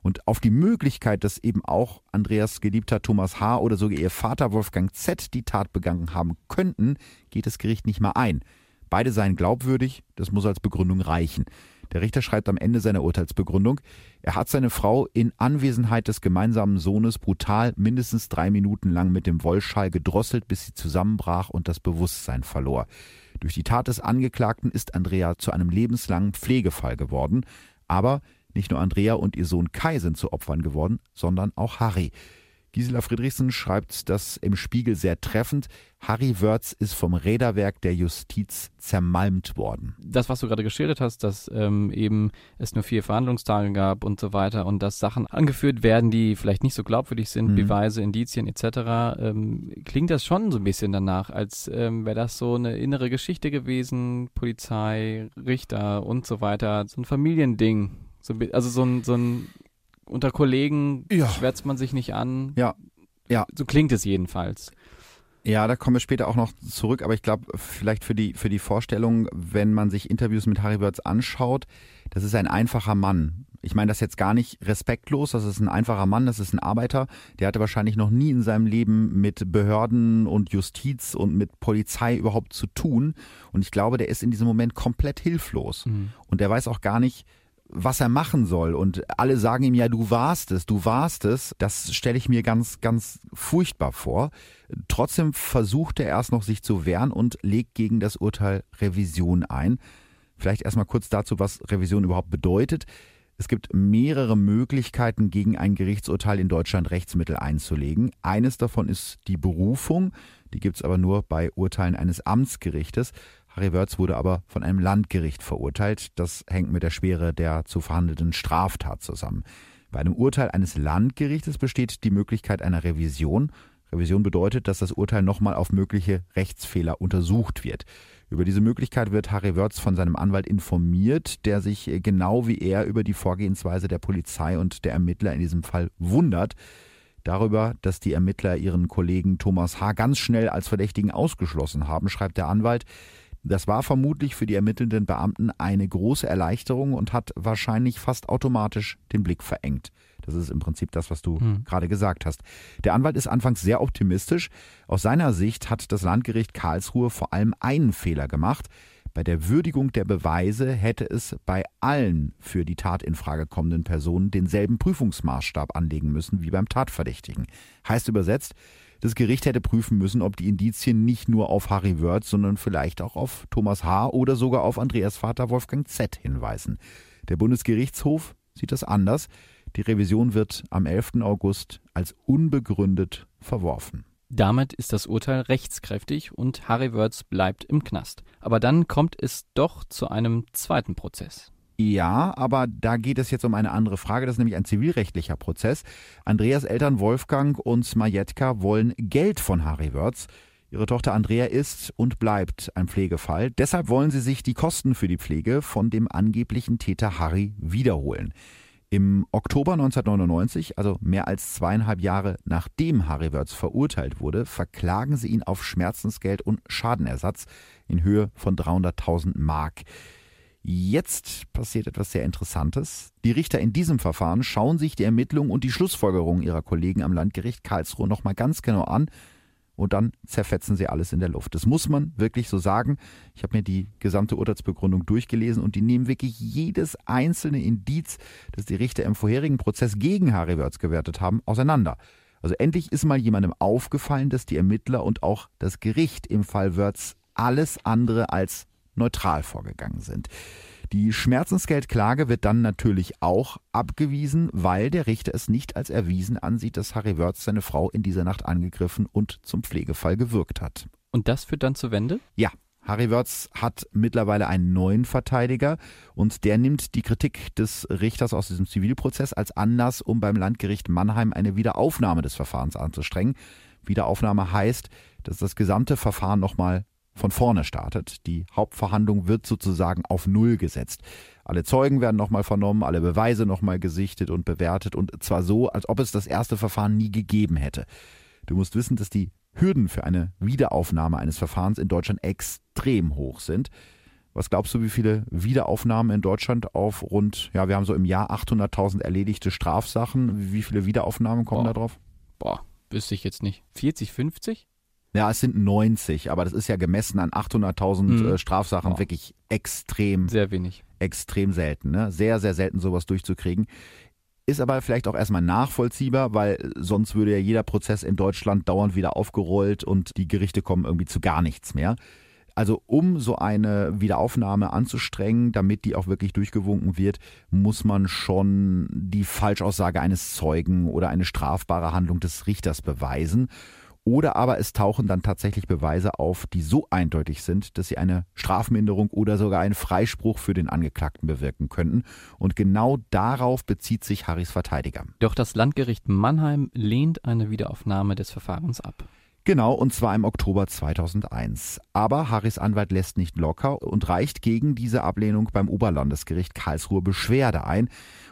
Und auf die Möglichkeit, dass eben auch Andreas geliebter Thomas H. oder sogar ihr Vater Wolfgang Z. die Tat begangen haben könnten, geht das Gericht nicht mal ein. Beide seien glaubwürdig, das muss als Begründung reichen. Der Richter schreibt am Ende seiner Urteilsbegründung, er hat seine Frau in Anwesenheit des gemeinsamen Sohnes brutal mindestens drei Minuten lang mit dem Wollschall gedrosselt, bis sie zusammenbrach und das Bewusstsein verlor. Durch die Tat des Angeklagten ist Andrea zu einem lebenslangen Pflegefall geworden. Aber nicht nur Andrea und ihr Sohn Kai sind zu Opfern geworden, sondern auch Harry. Gisela Friedrichsen schreibt das im Spiegel sehr treffend. Harry Wörz ist vom Räderwerk der Justiz zermalmt worden. Das, was du gerade geschildert hast, dass ähm, eben es nur vier Verhandlungstage gab und so weiter und dass Sachen angeführt werden, die vielleicht nicht so glaubwürdig sind, mhm. Beweise, Indizien etc., ähm, klingt das schon so ein bisschen danach, als ähm, wäre das so eine innere Geschichte gewesen, Polizei, Richter und so weiter, so ein Familiending. So, also so ein, so ein unter Kollegen ja. schwärzt man sich nicht an. Ja. Ja. So klingt es jedenfalls. Ja, da kommen wir später auch noch zurück, aber ich glaube, vielleicht für die, für die Vorstellung, wenn man sich Interviews mit Harry Wörth anschaut, das ist ein einfacher Mann. Ich meine das jetzt gar nicht respektlos, das ist ein einfacher Mann, das ist ein Arbeiter, der hatte wahrscheinlich noch nie in seinem Leben mit Behörden und Justiz und mit Polizei überhaupt zu tun. Und ich glaube, der ist in diesem Moment komplett hilflos. Mhm. Und der weiß auch gar nicht, was er machen soll. Und alle sagen ihm ja, du warst es, du warst es. Das stelle ich mir ganz, ganz furchtbar vor. Trotzdem versucht er erst noch sich zu wehren und legt gegen das Urteil Revision ein. Vielleicht erstmal kurz dazu, was Revision überhaupt bedeutet. Es gibt mehrere Möglichkeiten, gegen ein Gerichtsurteil in Deutschland Rechtsmittel einzulegen. Eines davon ist die Berufung. Die gibt es aber nur bei Urteilen eines Amtsgerichtes. Harry Wörz wurde aber von einem Landgericht verurteilt. Das hängt mit der Schwere der zu verhandelnden Straftat zusammen. Bei einem Urteil eines Landgerichtes besteht die Möglichkeit einer Revision. Revision bedeutet, dass das Urteil nochmal auf mögliche Rechtsfehler untersucht wird. Über diese Möglichkeit wird Harry Wörz von seinem Anwalt informiert, der sich genau wie er über die Vorgehensweise der Polizei und der Ermittler in diesem Fall wundert. Darüber, dass die Ermittler ihren Kollegen Thomas H. ganz schnell als Verdächtigen ausgeschlossen haben, schreibt der Anwalt. Das war vermutlich für die ermittelnden Beamten eine große Erleichterung und hat wahrscheinlich fast automatisch den Blick verengt. Das ist im Prinzip das, was du hm. gerade gesagt hast. Der Anwalt ist anfangs sehr optimistisch. Aus seiner Sicht hat das Landgericht Karlsruhe vor allem einen Fehler gemacht. Bei der Würdigung der Beweise hätte es bei allen für die Tat in Frage kommenden Personen denselben Prüfungsmaßstab anlegen müssen wie beim Tatverdächtigen. Heißt übersetzt, das Gericht hätte prüfen müssen, ob die Indizien nicht nur auf Harry Wörth, sondern vielleicht auch auf Thomas H. oder sogar auf Andreas Vater Wolfgang Z. hinweisen. Der Bundesgerichtshof sieht das anders. Die Revision wird am 11. August als unbegründet verworfen. Damit ist das Urteil rechtskräftig und Harry Wörth bleibt im Knast. Aber dann kommt es doch zu einem zweiten Prozess. Ja, aber da geht es jetzt um eine andere Frage. Das ist nämlich ein zivilrechtlicher Prozess. Andreas Eltern Wolfgang und Majetka wollen Geld von Harry Wörth. Ihre Tochter Andrea ist und bleibt ein Pflegefall. Deshalb wollen sie sich die Kosten für die Pflege von dem angeblichen Täter Harry wiederholen. Im Oktober 1999, also mehr als zweieinhalb Jahre nachdem Harry Wörz verurteilt wurde, verklagen sie ihn auf Schmerzensgeld und Schadenersatz in Höhe von 300.000 Mark. Jetzt passiert etwas sehr Interessantes. Die Richter in diesem Verfahren schauen sich die Ermittlungen und die Schlussfolgerungen ihrer Kollegen am Landgericht Karlsruhe nochmal ganz genau an und dann zerfetzen sie alles in der Luft. Das muss man wirklich so sagen. Ich habe mir die gesamte Urteilsbegründung durchgelesen und die nehmen wirklich jedes einzelne Indiz, das die Richter im vorherigen Prozess gegen Harry Wörz gewertet haben, auseinander. Also endlich ist mal jemandem aufgefallen, dass die Ermittler und auch das Gericht im Fall Wörz alles andere als neutral vorgegangen sind. Die Schmerzensgeldklage wird dann natürlich auch abgewiesen, weil der Richter es nicht als erwiesen ansieht, dass Harry Wörth seine Frau in dieser Nacht angegriffen und zum Pflegefall gewirkt hat. Und das führt dann zur Wende? Ja. Harry Wörz hat mittlerweile einen neuen Verteidiger und der nimmt die Kritik des Richters aus diesem Zivilprozess als Anlass, um beim Landgericht Mannheim eine Wiederaufnahme des Verfahrens anzustrengen. Wiederaufnahme heißt, dass das gesamte Verfahren nochmal von vorne startet. Die Hauptverhandlung wird sozusagen auf Null gesetzt. Alle Zeugen werden nochmal vernommen, alle Beweise nochmal gesichtet und bewertet und zwar so, als ob es das erste Verfahren nie gegeben hätte. Du musst wissen, dass die Hürden für eine Wiederaufnahme eines Verfahrens in Deutschland extrem hoch sind. Was glaubst du, wie viele Wiederaufnahmen in Deutschland auf rund, ja, wir haben so im Jahr 800.000 erledigte Strafsachen. Wie viele Wiederaufnahmen kommen Boah. da drauf? Boah, wüsste ich jetzt nicht. 40, 50? Ja, es sind 90, aber das ist ja gemessen an 800.000 mhm. Äh, Strafsachen oh. wirklich extrem. Sehr wenig. Extrem selten, ne? Sehr, sehr selten sowas durchzukriegen. Ist aber vielleicht auch erstmal nachvollziehbar, weil sonst würde ja jeder Prozess in Deutschland dauernd wieder aufgerollt und die Gerichte kommen irgendwie zu gar nichts mehr. Also um so eine Wiederaufnahme anzustrengen, damit die auch wirklich durchgewunken wird, muss man schon die Falschaussage eines Zeugen oder eine strafbare Handlung des Richters beweisen. Oder aber es tauchen dann tatsächlich Beweise auf, die so eindeutig sind, dass sie eine Strafminderung oder sogar einen Freispruch für den Angeklagten bewirken könnten. Und genau darauf bezieht sich Harrys Verteidiger. Doch das Landgericht Mannheim lehnt eine Wiederaufnahme des Verfahrens ab. Genau, und zwar im Oktober 2001. Aber Harrys Anwalt lässt nicht locker und reicht gegen diese Ablehnung beim Oberlandesgericht Karlsruhe Beschwerde ein.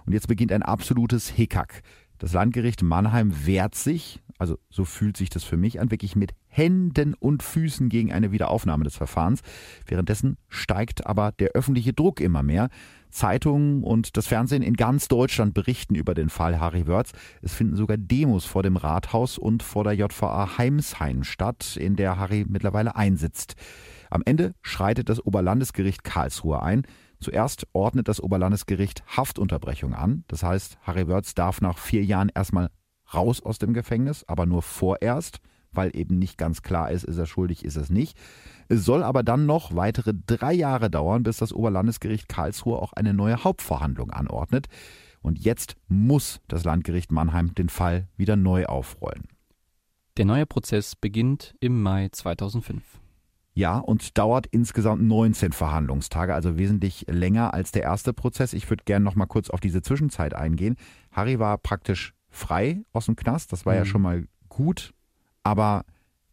Und jetzt beginnt ein absolutes Hickhack. Das Landgericht Mannheim wehrt sich, also so fühlt sich das für mich an, wirklich mit Händen und Füßen gegen eine Wiederaufnahme des Verfahrens. Währenddessen steigt aber der öffentliche Druck immer mehr. Zeitungen und das Fernsehen in ganz Deutschland berichten über den Fall Harry Wörz. Es finden sogar Demos vor dem Rathaus und vor der JVA Heimshain statt, in der Harry mittlerweile einsitzt. Am Ende schreitet das Oberlandesgericht Karlsruhe ein. Zuerst ordnet das Oberlandesgericht Haftunterbrechung an. Das heißt, Harry Wörz darf nach vier Jahren erstmal raus aus dem Gefängnis, aber nur vorerst, weil eben nicht ganz klar ist, ist er schuldig, ist es nicht. Es soll aber dann noch weitere drei Jahre dauern, bis das Oberlandesgericht Karlsruhe auch eine neue Hauptverhandlung anordnet. Und jetzt muss das Landgericht Mannheim den Fall wieder neu aufrollen. Der neue Prozess beginnt im Mai 2005. Ja, und dauert insgesamt 19 Verhandlungstage, also wesentlich länger als der erste Prozess. Ich würde gerne noch mal kurz auf diese Zwischenzeit eingehen. Harry war praktisch frei aus dem Knast, das war mhm. ja schon mal gut, aber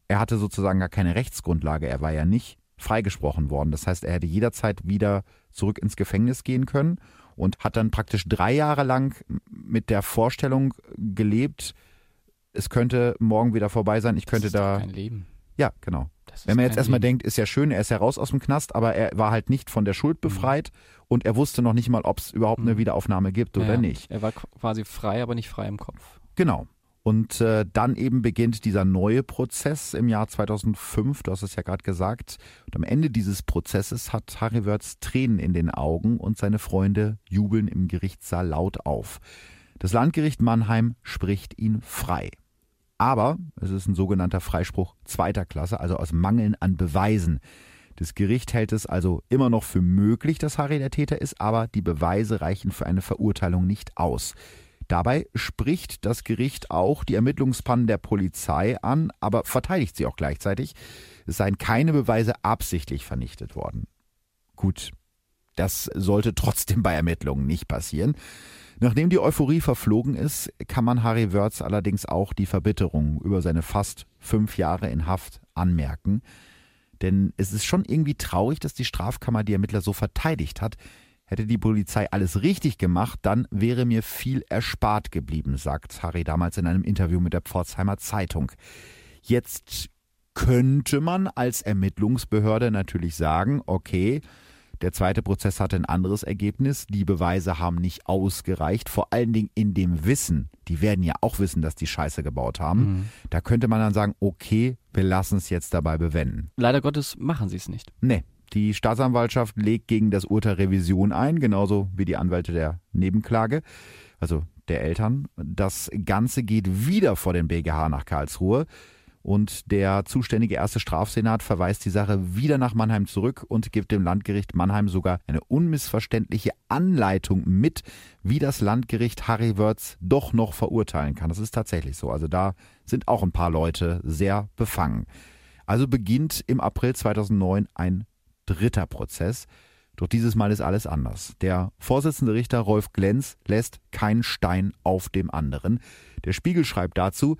er hatte sozusagen gar keine Rechtsgrundlage. Er war ja nicht freigesprochen worden. Das heißt, er hätte jederzeit wieder zurück ins Gefängnis gehen können und hat dann praktisch drei Jahre lang mit der Vorstellung gelebt, es könnte morgen wieder vorbei sein. Ich könnte das ist da. Kein Leben. Ja, genau. Wenn man jetzt erstmal denkt, ist ja schön, er ist ja raus aus dem Knast, aber er war halt nicht von der Schuld mhm. befreit mhm. und er wusste noch nicht mal, ob es überhaupt eine mhm. Wiederaufnahme gibt oder ja, nicht. Er war quasi frei, aber nicht frei im Kopf. Genau. Und äh, dann eben beginnt dieser neue Prozess im Jahr 2005, du hast es ja gerade gesagt. Und am Ende dieses Prozesses hat Harry Wörths Tränen in den Augen und seine Freunde jubeln im Gerichtssaal laut auf. Das Landgericht Mannheim spricht ihn frei. Aber es ist ein sogenannter Freispruch zweiter Klasse, also aus Mangeln an Beweisen. Das Gericht hält es also immer noch für möglich, dass Harry der Täter ist, aber die Beweise reichen für eine Verurteilung nicht aus. Dabei spricht das Gericht auch die Ermittlungspannen der Polizei an, aber verteidigt sie auch gleichzeitig. Es seien keine Beweise absichtlich vernichtet worden. Gut, das sollte trotzdem bei Ermittlungen nicht passieren. Nachdem die Euphorie verflogen ist, kann man Harry Wörz allerdings auch die Verbitterung über seine fast fünf Jahre in Haft anmerken. Denn es ist schon irgendwie traurig, dass die Strafkammer die Ermittler so verteidigt hat. Hätte die Polizei alles richtig gemacht, dann wäre mir viel erspart geblieben, sagt Harry damals in einem Interview mit der Pforzheimer Zeitung. Jetzt könnte man als Ermittlungsbehörde natürlich sagen, okay, der zweite Prozess hatte ein anderes Ergebnis. Die Beweise haben nicht ausgereicht. Vor allen Dingen in dem Wissen. Die werden ja auch wissen, dass die Scheiße gebaut haben. Mhm. Da könnte man dann sagen, okay, wir lassen es jetzt dabei bewenden. Leider Gottes machen sie es nicht. Nee. Die Staatsanwaltschaft legt gegen das Urteil Revision ein, genauso wie die Anwälte der Nebenklage, also der Eltern. Das Ganze geht wieder vor den BGH nach Karlsruhe. Und der zuständige erste Strafsenat verweist die Sache wieder nach Mannheim zurück und gibt dem Landgericht Mannheim sogar eine unmissverständliche Anleitung mit, wie das Landgericht Harry Wörz doch noch verurteilen kann. Das ist tatsächlich so. Also da sind auch ein paar Leute sehr befangen. Also beginnt im April 2009 ein dritter Prozess. Doch dieses Mal ist alles anders. Der Vorsitzende Richter Rolf Glenz lässt keinen Stein auf dem anderen. Der Spiegel schreibt dazu,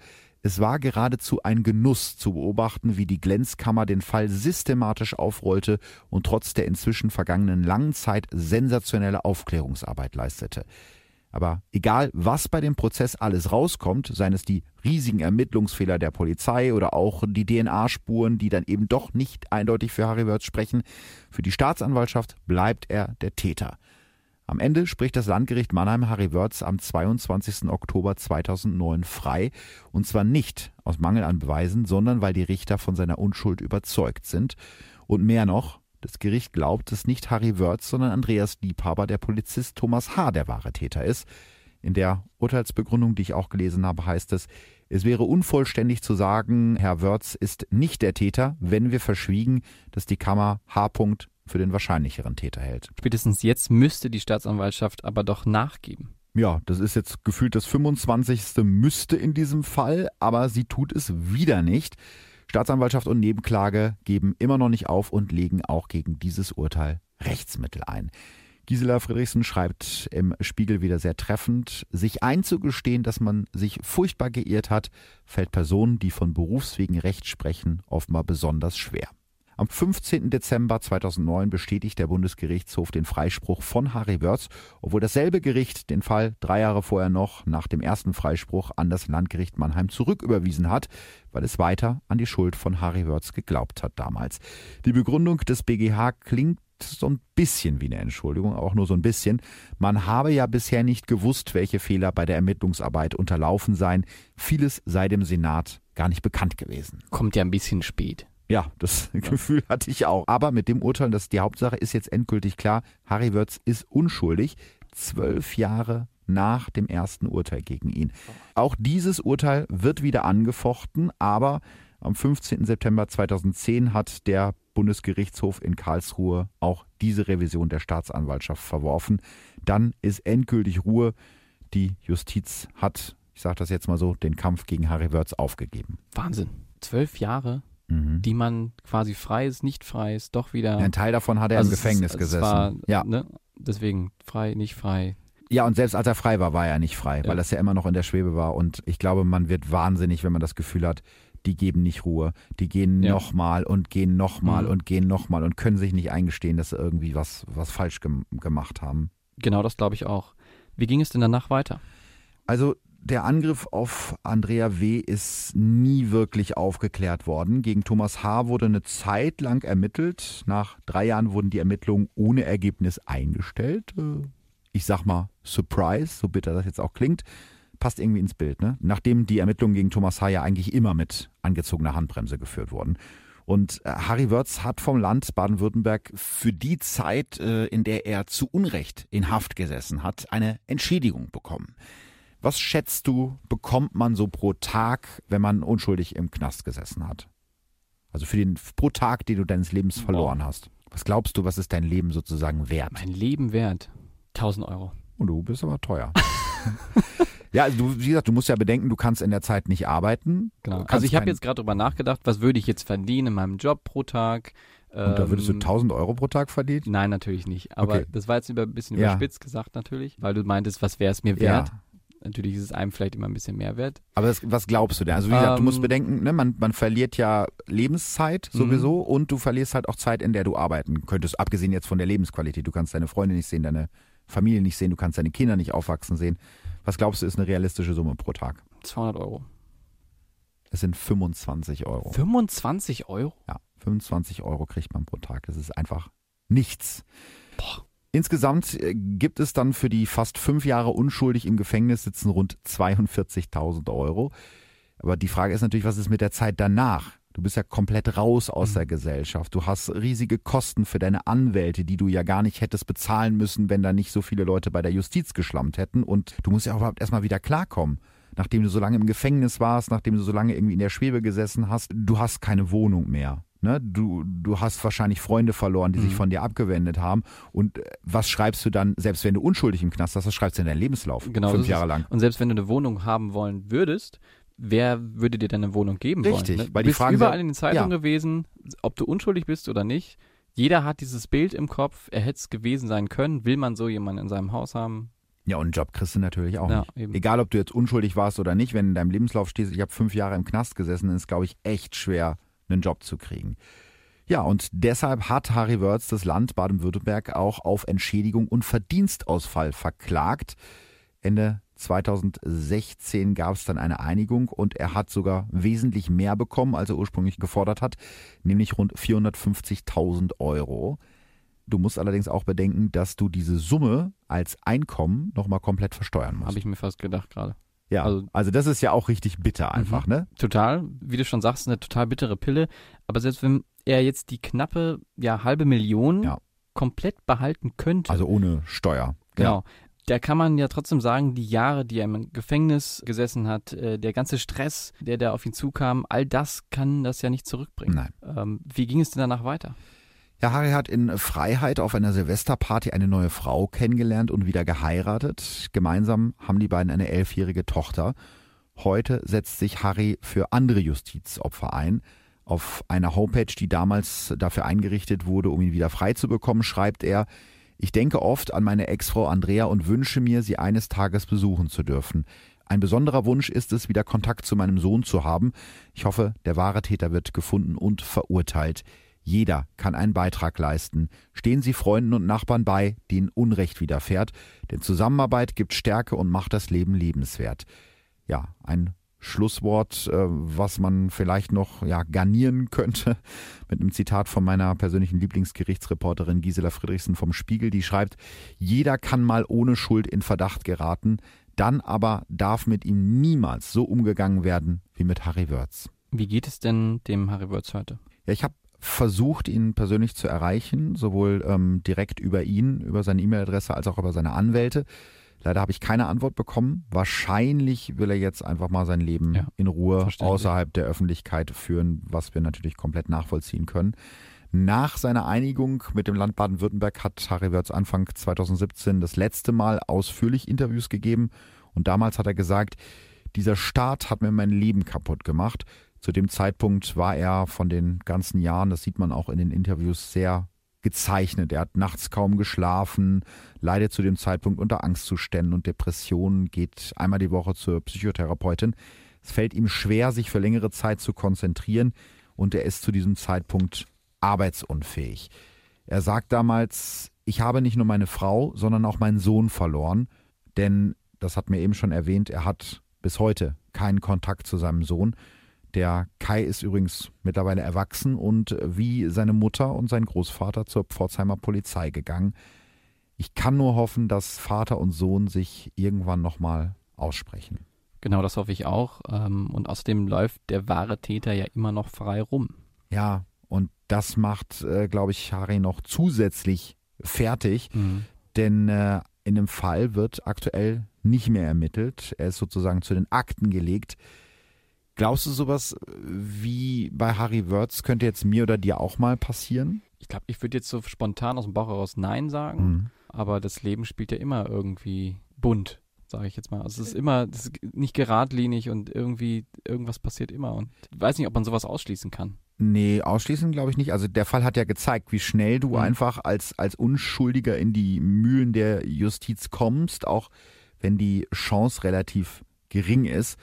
es war geradezu ein Genuss zu beobachten, wie die Glänzkammer den Fall systematisch aufrollte und trotz der inzwischen vergangenen langen Zeit sensationelle Aufklärungsarbeit leistete. Aber egal, was bei dem Prozess alles rauskommt, seien es die riesigen Ermittlungsfehler der Polizei oder auch die DNA-Spuren, die dann eben doch nicht eindeutig für Harry Wörth sprechen, für die Staatsanwaltschaft bleibt er der Täter. Am Ende spricht das Landgericht Mannheim Harry Wörz am 22. Oktober 2009 frei. Und zwar nicht aus Mangel an Beweisen, sondern weil die Richter von seiner Unschuld überzeugt sind. Und mehr noch, das Gericht glaubt, dass nicht Harry Wörz, sondern Andreas Liebhaber, der Polizist Thomas H., der wahre Täter ist. In der Urteilsbegründung, die ich auch gelesen habe, heißt es, es wäre unvollständig zu sagen, Herr Wörz ist nicht der Täter, wenn wir verschwiegen, dass die Kammer H für den wahrscheinlicheren Täter hält. Spätestens jetzt müsste die Staatsanwaltschaft aber doch nachgeben. Ja, das ist jetzt gefühlt das 25. müsste in diesem Fall, aber sie tut es wieder nicht. Staatsanwaltschaft und Nebenklage geben immer noch nicht auf und legen auch gegen dieses Urteil Rechtsmittel ein. Gisela Friedrichsen schreibt im Spiegel wieder sehr treffend, sich einzugestehen, dass man sich furchtbar geirrt hat, fällt Personen, die von Berufswegen Recht sprechen, offenbar besonders schwer. Am 15. Dezember 2009 bestätigt der Bundesgerichtshof den Freispruch von Harry Wörz, obwohl dasselbe Gericht den Fall drei Jahre vorher noch nach dem ersten Freispruch an das Landgericht Mannheim zurücküberwiesen hat, weil es weiter an die Schuld von Harry Wörz geglaubt hat damals. Die Begründung des BGH klingt so ein bisschen wie eine Entschuldigung, auch nur so ein bisschen. Man habe ja bisher nicht gewusst, welche Fehler bei der Ermittlungsarbeit unterlaufen seien. Vieles sei dem Senat gar nicht bekannt gewesen. Kommt ja ein bisschen spät. Ja, das ja. Gefühl hatte ich auch. Aber mit dem Urteil, dass die Hauptsache ist jetzt endgültig klar, Harry Wörz ist unschuldig. Zwölf Jahre nach dem ersten Urteil gegen ihn. Auch dieses Urteil wird wieder angefochten, aber am 15. September 2010 hat der Bundesgerichtshof in Karlsruhe auch diese Revision der Staatsanwaltschaft verworfen. Dann ist endgültig Ruhe. Die Justiz hat, ich sage das jetzt mal so, den Kampf gegen Harry Wörz aufgegeben. Wahnsinn. Zwölf Jahre mhm. die man quasi frei ist, nicht frei ist, doch wieder. Ein Teil davon hat er also im Gefängnis es, gesessen. Es war, ja. Ne? Deswegen frei, nicht frei. Ja, und selbst als er frei war, war er nicht frei, ja. weil das ja immer noch in der Schwebe war. Und ich glaube, man wird wahnsinnig, wenn man das Gefühl hat, die geben nicht Ruhe. Die gehen ja. nochmal und gehen nochmal mhm. und gehen nochmal und können sich nicht eingestehen, dass sie irgendwie was, was falsch gem gemacht haben. Genau das glaube ich auch. Wie ging es denn danach weiter? Also der Angriff auf Andrea W. ist nie wirklich aufgeklärt worden. Gegen Thomas H. wurde eine Zeit lang ermittelt. Nach drei Jahren wurden die Ermittlungen ohne Ergebnis eingestellt. Äh, ich sag mal, Surprise, so bitter das jetzt auch klingt, passt irgendwie ins Bild. Ne? Nachdem die Ermittlungen gegen Thomas H. ja eigentlich immer mit angezogener Handbremse geführt wurden. Und äh, Harry Wörz hat vom Land Baden-Württemberg für die Zeit, äh, in der er zu Unrecht in Haft gesessen hat, eine Entschädigung bekommen. Was schätzt du, bekommt man so pro Tag, wenn man unschuldig im Knast gesessen hat? Also für den pro Tag, den du deines Lebens verloren Boah. hast. Was glaubst du, was ist dein Leben sozusagen wert? Mein Leben wert? 1000 Euro. Und du bist aber teuer. ja, also du, wie gesagt, du musst ja bedenken, du kannst in der Zeit nicht arbeiten. Genau. Also ich habe jetzt gerade drüber nachgedacht, was würde ich jetzt verdienen in meinem Job pro Tag? Und da würdest du 1000 ähm, Euro pro Tag verdienen? Nein, natürlich nicht. Aber okay. das war jetzt über, ein bisschen ja. überspitzt gesagt natürlich, weil du meintest, was wäre es mir wert? Ja. Natürlich ist es einem vielleicht immer ein bisschen mehr wert. Aber das, was glaubst du denn? Also wie gesagt, ähm, du musst ähm, bedenken, ne, man, man verliert ja Lebenszeit mhm. sowieso und du verlierst halt auch Zeit, in der du arbeiten könntest, abgesehen jetzt von der Lebensqualität. Du kannst deine Freunde nicht sehen, deine Familie nicht sehen, du kannst deine Kinder nicht aufwachsen sehen. Was glaubst du, ist eine realistische Summe pro Tag? 200 Euro. Es sind 25 Euro. 25 Euro? Ja, 25 Euro kriegt man pro Tag. Das ist einfach nichts. Boah. Insgesamt äh, gibt es dann für die fast fünf Jahre unschuldig im Gefängnis sitzen rund 42.000 Euro. Aber die Frage ist natürlich, was ist mit der Zeit danach? Du bist ja komplett raus aus mhm. der Gesellschaft. Du hast riesige Kosten für deine Anwälte, die du ja gar nicht hättest bezahlen müssen, wenn da nicht so viele Leute bei der Justiz geschlammt hätten. Und du musst ja auch überhaupt erstmal wieder klarkommen. Nachdem du so lange im Gefängnis warst, nachdem du so lange irgendwie in der Schwebe gesessen hast, du hast keine Wohnung mehr. Ne? Du, du hast wahrscheinlich Freunde verloren, die mhm. sich von dir abgewendet haben. Und äh, was schreibst du dann, selbst wenn du unschuldig im Knast hast, was schreibst du in deinen Lebenslauf? Genau, fünf Jahre lang. Und selbst wenn du eine Wohnung haben wollen würdest, wer würde dir deine Wohnung geben Richtig, wollen? Ne? weil die bist Frage überall in den Zeitungen ja. gewesen, ob du unschuldig bist oder nicht. Jeder hat dieses Bild im Kopf, er hätte es gewesen sein können. Will man so jemanden in seinem Haus haben? Ja, und einen Job kriegst du natürlich auch ja, nicht. Eben. Egal, ob du jetzt unschuldig warst oder nicht, wenn in deinem Lebenslauf steht, ich habe fünf Jahre im Knast gesessen, ist, glaube ich, echt schwer, einen Job zu kriegen. Ja, und deshalb hat Harry Wörz das Land Baden-Württemberg auch auf Entschädigung und Verdienstausfall verklagt. Ende 2016 gab es dann eine Einigung und er hat sogar wesentlich mehr bekommen, als er ursprünglich gefordert hat, nämlich rund 450.000 Euro. Du musst allerdings auch bedenken, dass du diese Summe als Einkommen nochmal komplett versteuern musst. Habe ich mir fast gedacht gerade. Ja, also, also, das ist ja auch richtig bitter einfach, mhm. ne? Total, wie du schon sagst, eine total bittere Pille. Aber selbst wenn er jetzt die knappe, ja, halbe Million ja. komplett behalten könnte. Also ohne Steuer. Genau. Ja. Da kann man ja trotzdem sagen, die Jahre, die er im Gefängnis gesessen hat, äh, der ganze Stress, der da auf ihn zukam, all das kann das ja nicht zurückbringen. Nein. Ähm, wie ging es denn danach weiter? Ja, Harry hat in Freiheit auf einer Silvesterparty eine neue Frau kennengelernt und wieder geheiratet. Gemeinsam haben die beiden eine elfjährige Tochter. Heute setzt sich Harry für andere Justizopfer ein. Auf einer Homepage, die damals dafür eingerichtet wurde, um ihn wieder frei zu bekommen, schreibt er, ich denke oft an meine Ex-Frau Andrea und wünsche mir, sie eines Tages besuchen zu dürfen. Ein besonderer Wunsch ist es, wieder Kontakt zu meinem Sohn zu haben. Ich hoffe, der wahre Täter wird gefunden und verurteilt. Jeder kann einen Beitrag leisten. Stehen Sie Freunden und Nachbarn bei, denen Unrecht widerfährt, denn Zusammenarbeit gibt Stärke und macht das Leben lebenswert. Ja, ein Schlusswort, äh, was man vielleicht noch ja, garnieren könnte mit einem Zitat von meiner persönlichen Lieblingsgerichtsreporterin Gisela Friedrichsen vom Spiegel, die schreibt, jeder kann mal ohne Schuld in Verdacht geraten, dann aber darf mit ihm niemals so umgegangen werden wie mit Harry Wörz. Wie geht es denn dem Harry Wörz heute? Ja, ich habe versucht, ihn persönlich zu erreichen, sowohl ähm, direkt über ihn, über seine E-Mail-Adresse als auch über seine Anwälte. Leider habe ich keine Antwort bekommen. Wahrscheinlich will er jetzt einfach mal sein Leben ja, in Ruhe außerhalb der Öffentlichkeit führen, was wir natürlich komplett nachvollziehen können. Nach seiner Einigung mit dem Land Baden-Württemberg hat Harry Wörz Anfang 2017 das letzte Mal ausführlich Interviews gegeben und damals hat er gesagt, dieser Staat hat mir mein Leben kaputt gemacht. Zu dem Zeitpunkt war er von den ganzen Jahren, das sieht man auch in den Interviews, sehr gezeichnet. Er hat nachts kaum geschlafen, leidet zu dem Zeitpunkt unter Angstzuständen und Depressionen, geht einmal die Woche zur Psychotherapeutin. Es fällt ihm schwer, sich für längere Zeit zu konzentrieren und er ist zu diesem Zeitpunkt arbeitsunfähig. Er sagt damals, ich habe nicht nur meine Frau, sondern auch meinen Sohn verloren, denn, das hat mir eben schon erwähnt, er hat bis heute keinen Kontakt zu seinem Sohn. Der Kai ist übrigens mittlerweile erwachsen und wie seine Mutter und sein Großvater zur Pforzheimer Polizei gegangen. Ich kann nur hoffen, dass Vater und Sohn sich irgendwann nochmal aussprechen. Genau, das hoffe ich auch. Ähm, und außerdem läuft der wahre Täter ja immer noch frei rum. Ja, und das macht, äh, glaube ich, Harry noch zusätzlich fertig. Mhm. Denn äh, in dem Fall wird aktuell nicht mehr ermittelt. Er ist sozusagen zu den Akten gelegt. Glaubst du, sowas wie bei Harry Wörz könnte jetzt mir oder dir auch mal passieren? Ich glaube, ich würde jetzt so spontan aus dem Bauch heraus Nein sagen. Mhm. Aber das Leben spielt ja immer irgendwie bunt sage ich jetzt mal. Also es ist immer ist nicht geradlinig und irgendwie irgendwas passiert immer und ich weiß nicht, ob man sowas ausschließen kann. Nee, ausschließen glaube ich nicht. Also der Fall hat ja gezeigt, wie schnell du mhm. einfach als, als Unschuldiger in die Mühlen der Justiz kommst, auch wenn die Chance relativ gering ist.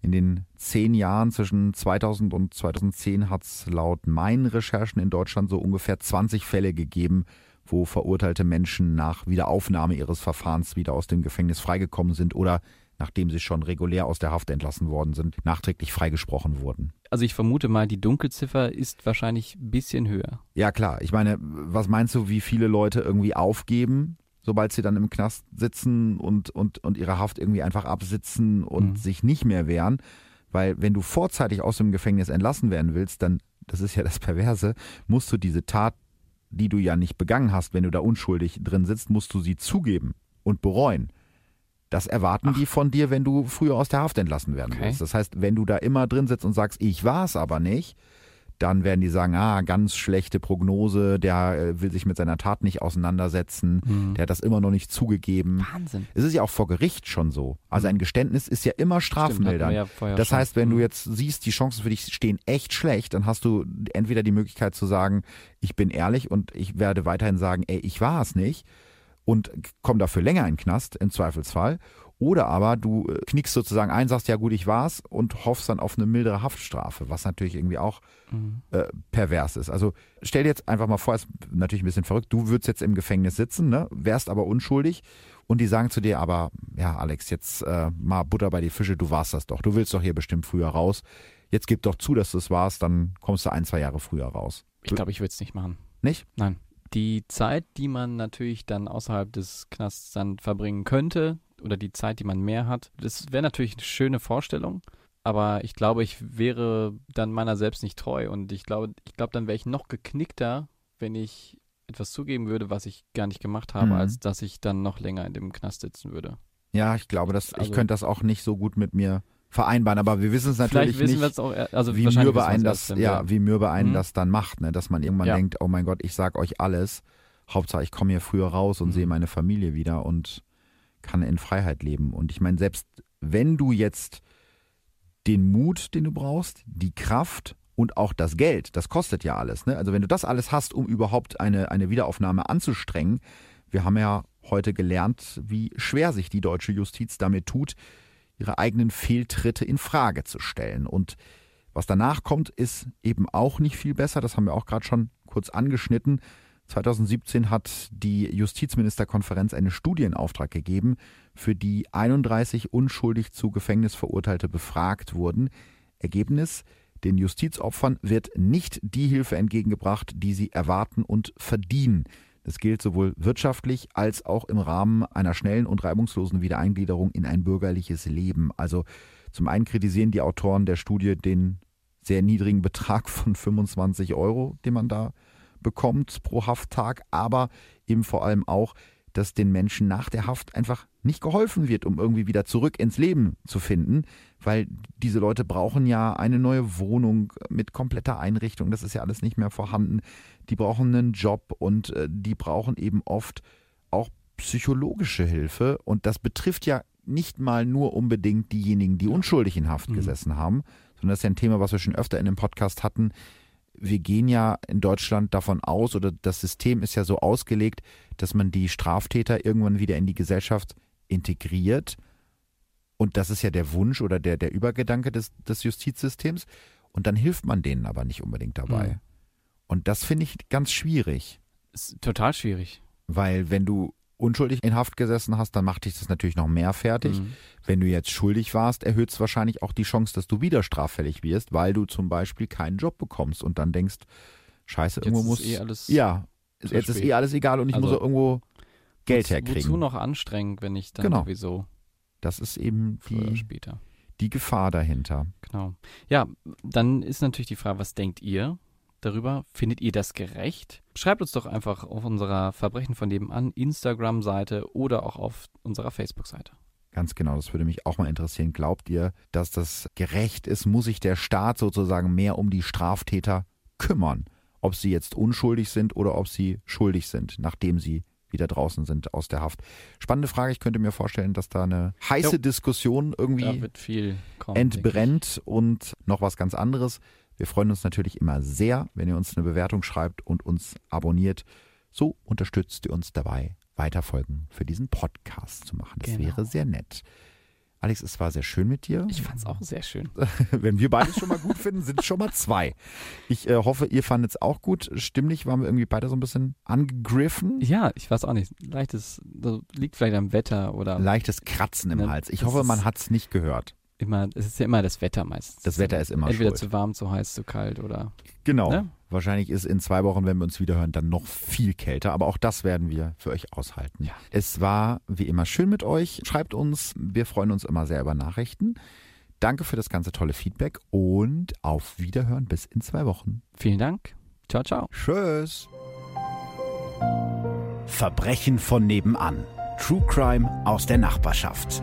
In den zehn Jahren zwischen 2000 und 2010 hat es laut meinen Recherchen in Deutschland so ungefähr 20 Fälle gegeben, wo verurteilte Menschen nach Wiederaufnahme ihres Verfahrens wieder aus dem Gefängnis freigekommen sind oder nachdem sie schon regulär aus der Haft entlassen worden sind, nachträglich freigesprochen wurden. Also ich vermute mal, die Dunkelziffer ist wahrscheinlich ein bisschen höher. Ja klar, ich meine, was meinst du, wie viele Leute irgendwie aufgeben, sobald sie dann im Knast sitzen und, und, und ihre Haft irgendwie einfach absitzen und mhm. sich nicht mehr wehren? Weil wenn du vorzeitig aus dem Gefängnis entlassen werden willst, dann, das ist ja das Perverse, musst du diese Tat die du ja nicht begangen hast, wenn du da unschuldig drin sitzt, musst du sie zugeben und bereuen. Das erwarten Ach. die von dir, wenn du früher aus der Haft entlassen werden okay. willst. Das heißt, wenn du da immer drin sitzt und sagst, ich war es aber nicht, dann werden die sagen, ah, ganz schlechte Prognose, der äh, will sich mit seiner Tat nicht auseinandersetzen, mhm. der hat das immer noch nicht zugegeben. Wahnsinn. Es ist ja auch vor Gericht schon so. Also mhm. ein Geständnis ist ja immer strafmildernd. Ja das heißt, wenn mhm. du jetzt siehst, die Chancen für dich stehen echt schlecht, dann hast du entweder die Möglichkeit zu sagen, ich bin ehrlich und ich werde weiterhin sagen, ey, ich war es nicht und komm dafür länger in den Knast im Zweifelsfall. Oder aber du äh, knickst sozusagen ein, sagst, ja gut, ich war's und hoffst dann auf eine mildere Haftstrafe, was natürlich irgendwie auch mhm. äh, pervers ist. Also stell dir jetzt einfach mal vor, ist natürlich ein bisschen verrückt, du würdest jetzt im Gefängnis sitzen, ne, wärst aber unschuldig und die sagen zu dir, aber ja, Alex, jetzt äh, mal Butter bei die Fische, du warst das doch, du willst doch hier bestimmt früher raus. Jetzt gib doch zu, dass du es warst, dann kommst du ein, zwei Jahre früher raus. Ich glaube, ich würde es nicht machen. Nicht? Nein. Die Zeit, die man natürlich dann außerhalb des Knasts dann verbringen könnte, oder die Zeit, die man mehr hat. Das wäre natürlich eine schöne Vorstellung, aber ich glaube, ich wäre dann meiner selbst nicht treu und ich glaube, ich glaube, dann wäre ich noch geknickter, wenn ich etwas zugeben würde, was ich gar nicht gemacht habe, mhm. als dass ich dann noch länger in dem Knast sitzen würde. Ja, ich glaube, dass also, ich könnte das auch nicht so gut mit mir vereinbaren, aber wir wissen es natürlich wissen nicht, auch, also wie mürbe einen das, ja, wie mürbe einen mhm. das dann macht, ne? dass man irgendwann ja. denkt, oh mein Gott, ich sag euch alles, Hauptsache ich komme hier früher raus und mhm. sehe meine Familie wieder und kann in Freiheit leben. Und ich meine, selbst wenn du jetzt den Mut, den du brauchst, die Kraft und auch das Geld, das kostet ja alles. Ne? Also wenn du das alles hast, um überhaupt eine, eine Wiederaufnahme anzustrengen, wir haben ja heute gelernt, wie schwer sich die deutsche Justiz damit tut, ihre eigenen Fehltritte in Frage zu stellen. Und was danach kommt, ist eben auch nicht viel besser. Das haben wir auch gerade schon kurz angeschnitten. 2017 hat die Justizministerkonferenz eine Studie in Auftrag gegeben, für die 31 unschuldig zu Gefängnis verurteilte befragt wurden. Ergebnis den Justizopfern wird nicht die Hilfe entgegengebracht, die sie erwarten und verdienen. Das gilt sowohl wirtschaftlich als auch im Rahmen einer schnellen und reibungslosen Wiedereingliederung in ein bürgerliches Leben. Also zum einen kritisieren die Autoren der Studie den sehr niedrigen Betrag von 25 Euro, den man da bekommt pro Hafttag, aber eben vor allem auch, dass den Menschen nach der Haft einfach nicht geholfen wird, um irgendwie wieder zurück ins Leben zu finden, weil diese Leute brauchen ja eine neue Wohnung mit kompletter Einrichtung, das ist ja alles nicht mehr vorhanden. Die brauchen einen Job und äh, die brauchen eben oft auch psychologische Hilfe und das betrifft ja nicht mal nur unbedingt diejenigen, die unschuldig in Haft mhm. gesessen haben, sondern das ist ja ein Thema, was wir schon öfter in dem Podcast hatten, wir gehen ja in Deutschland davon aus, oder das System ist ja so ausgelegt, dass man die Straftäter irgendwann wieder in die Gesellschaft integriert. Und das ist ja der Wunsch oder der, der Übergedanke des, des Justizsystems. Und dann hilft man denen aber nicht unbedingt dabei. Mhm. Und das finde ich ganz schwierig. Ist total schwierig. Weil wenn du unschuldig in Haft gesessen hast, dann macht dich das natürlich noch mehr fertig. Mhm. Wenn du jetzt schuldig warst, erhöht es wahrscheinlich auch die Chance, dass du wieder straffällig wirst, weil du zum Beispiel keinen Job bekommst und dann denkst, scheiße, jetzt irgendwo muss... Eh alles ja, jetzt spät. ist eh alles egal und ich also, muss irgendwo Geld herkriegen. Wozu noch anstrengend, wenn ich dann genau. sowieso... Das ist eben die, später. die Gefahr dahinter. Genau. Ja, dann ist natürlich die Frage, was denkt ihr? Darüber. Findet ihr das gerecht? Schreibt uns doch einfach auf unserer Verbrechen von nebenan Instagram-Seite oder auch auf unserer Facebook-Seite. Ganz genau, das würde mich auch mal interessieren. Glaubt ihr, dass das gerecht ist? Muss sich der Staat sozusagen mehr um die Straftäter kümmern? Ob sie jetzt unschuldig sind oder ob sie schuldig sind, nachdem sie wieder draußen sind aus der Haft. Spannende Frage. Ich könnte mir vorstellen, dass da eine heiße jo. Diskussion irgendwie kommen, entbrennt und noch was ganz anderes. Wir freuen uns natürlich immer sehr, wenn ihr uns eine Bewertung schreibt und uns abonniert. So unterstützt ihr uns dabei, weiter Folgen für diesen Podcast zu machen. Das genau. wäre sehr nett. Alex, es war sehr schön mit dir. Ich fand es auch sehr schön. Wenn wir beide schon mal gut finden, sind es schon mal zwei. Ich äh, hoffe, ihr fandet es auch gut. Stimmlich waren wir irgendwie beide so ein bisschen angegriffen. Ja, ich weiß auch nicht. Leichtes, liegt vielleicht am Wetter oder. Leichtes Kratzen im ne, Hals. Ich hoffe, man hat es nicht gehört immer, es ist ja immer das Wetter meistens. Das Wetter ist immer Entweder schuld. zu warm, zu heiß, zu kalt oder. Genau. Ne? Wahrscheinlich ist in zwei Wochen, wenn wir uns wiederhören, dann noch viel kälter. Aber auch das werden wir für euch aushalten. Ja. Es war wie immer schön mit euch. Schreibt uns. Wir freuen uns immer sehr über Nachrichten. Danke für das ganze tolle Feedback und auf Wiederhören bis in zwei Wochen. Vielen Dank. Ciao, ciao. Tschüss. Verbrechen von nebenan. True Crime aus der Nachbarschaft.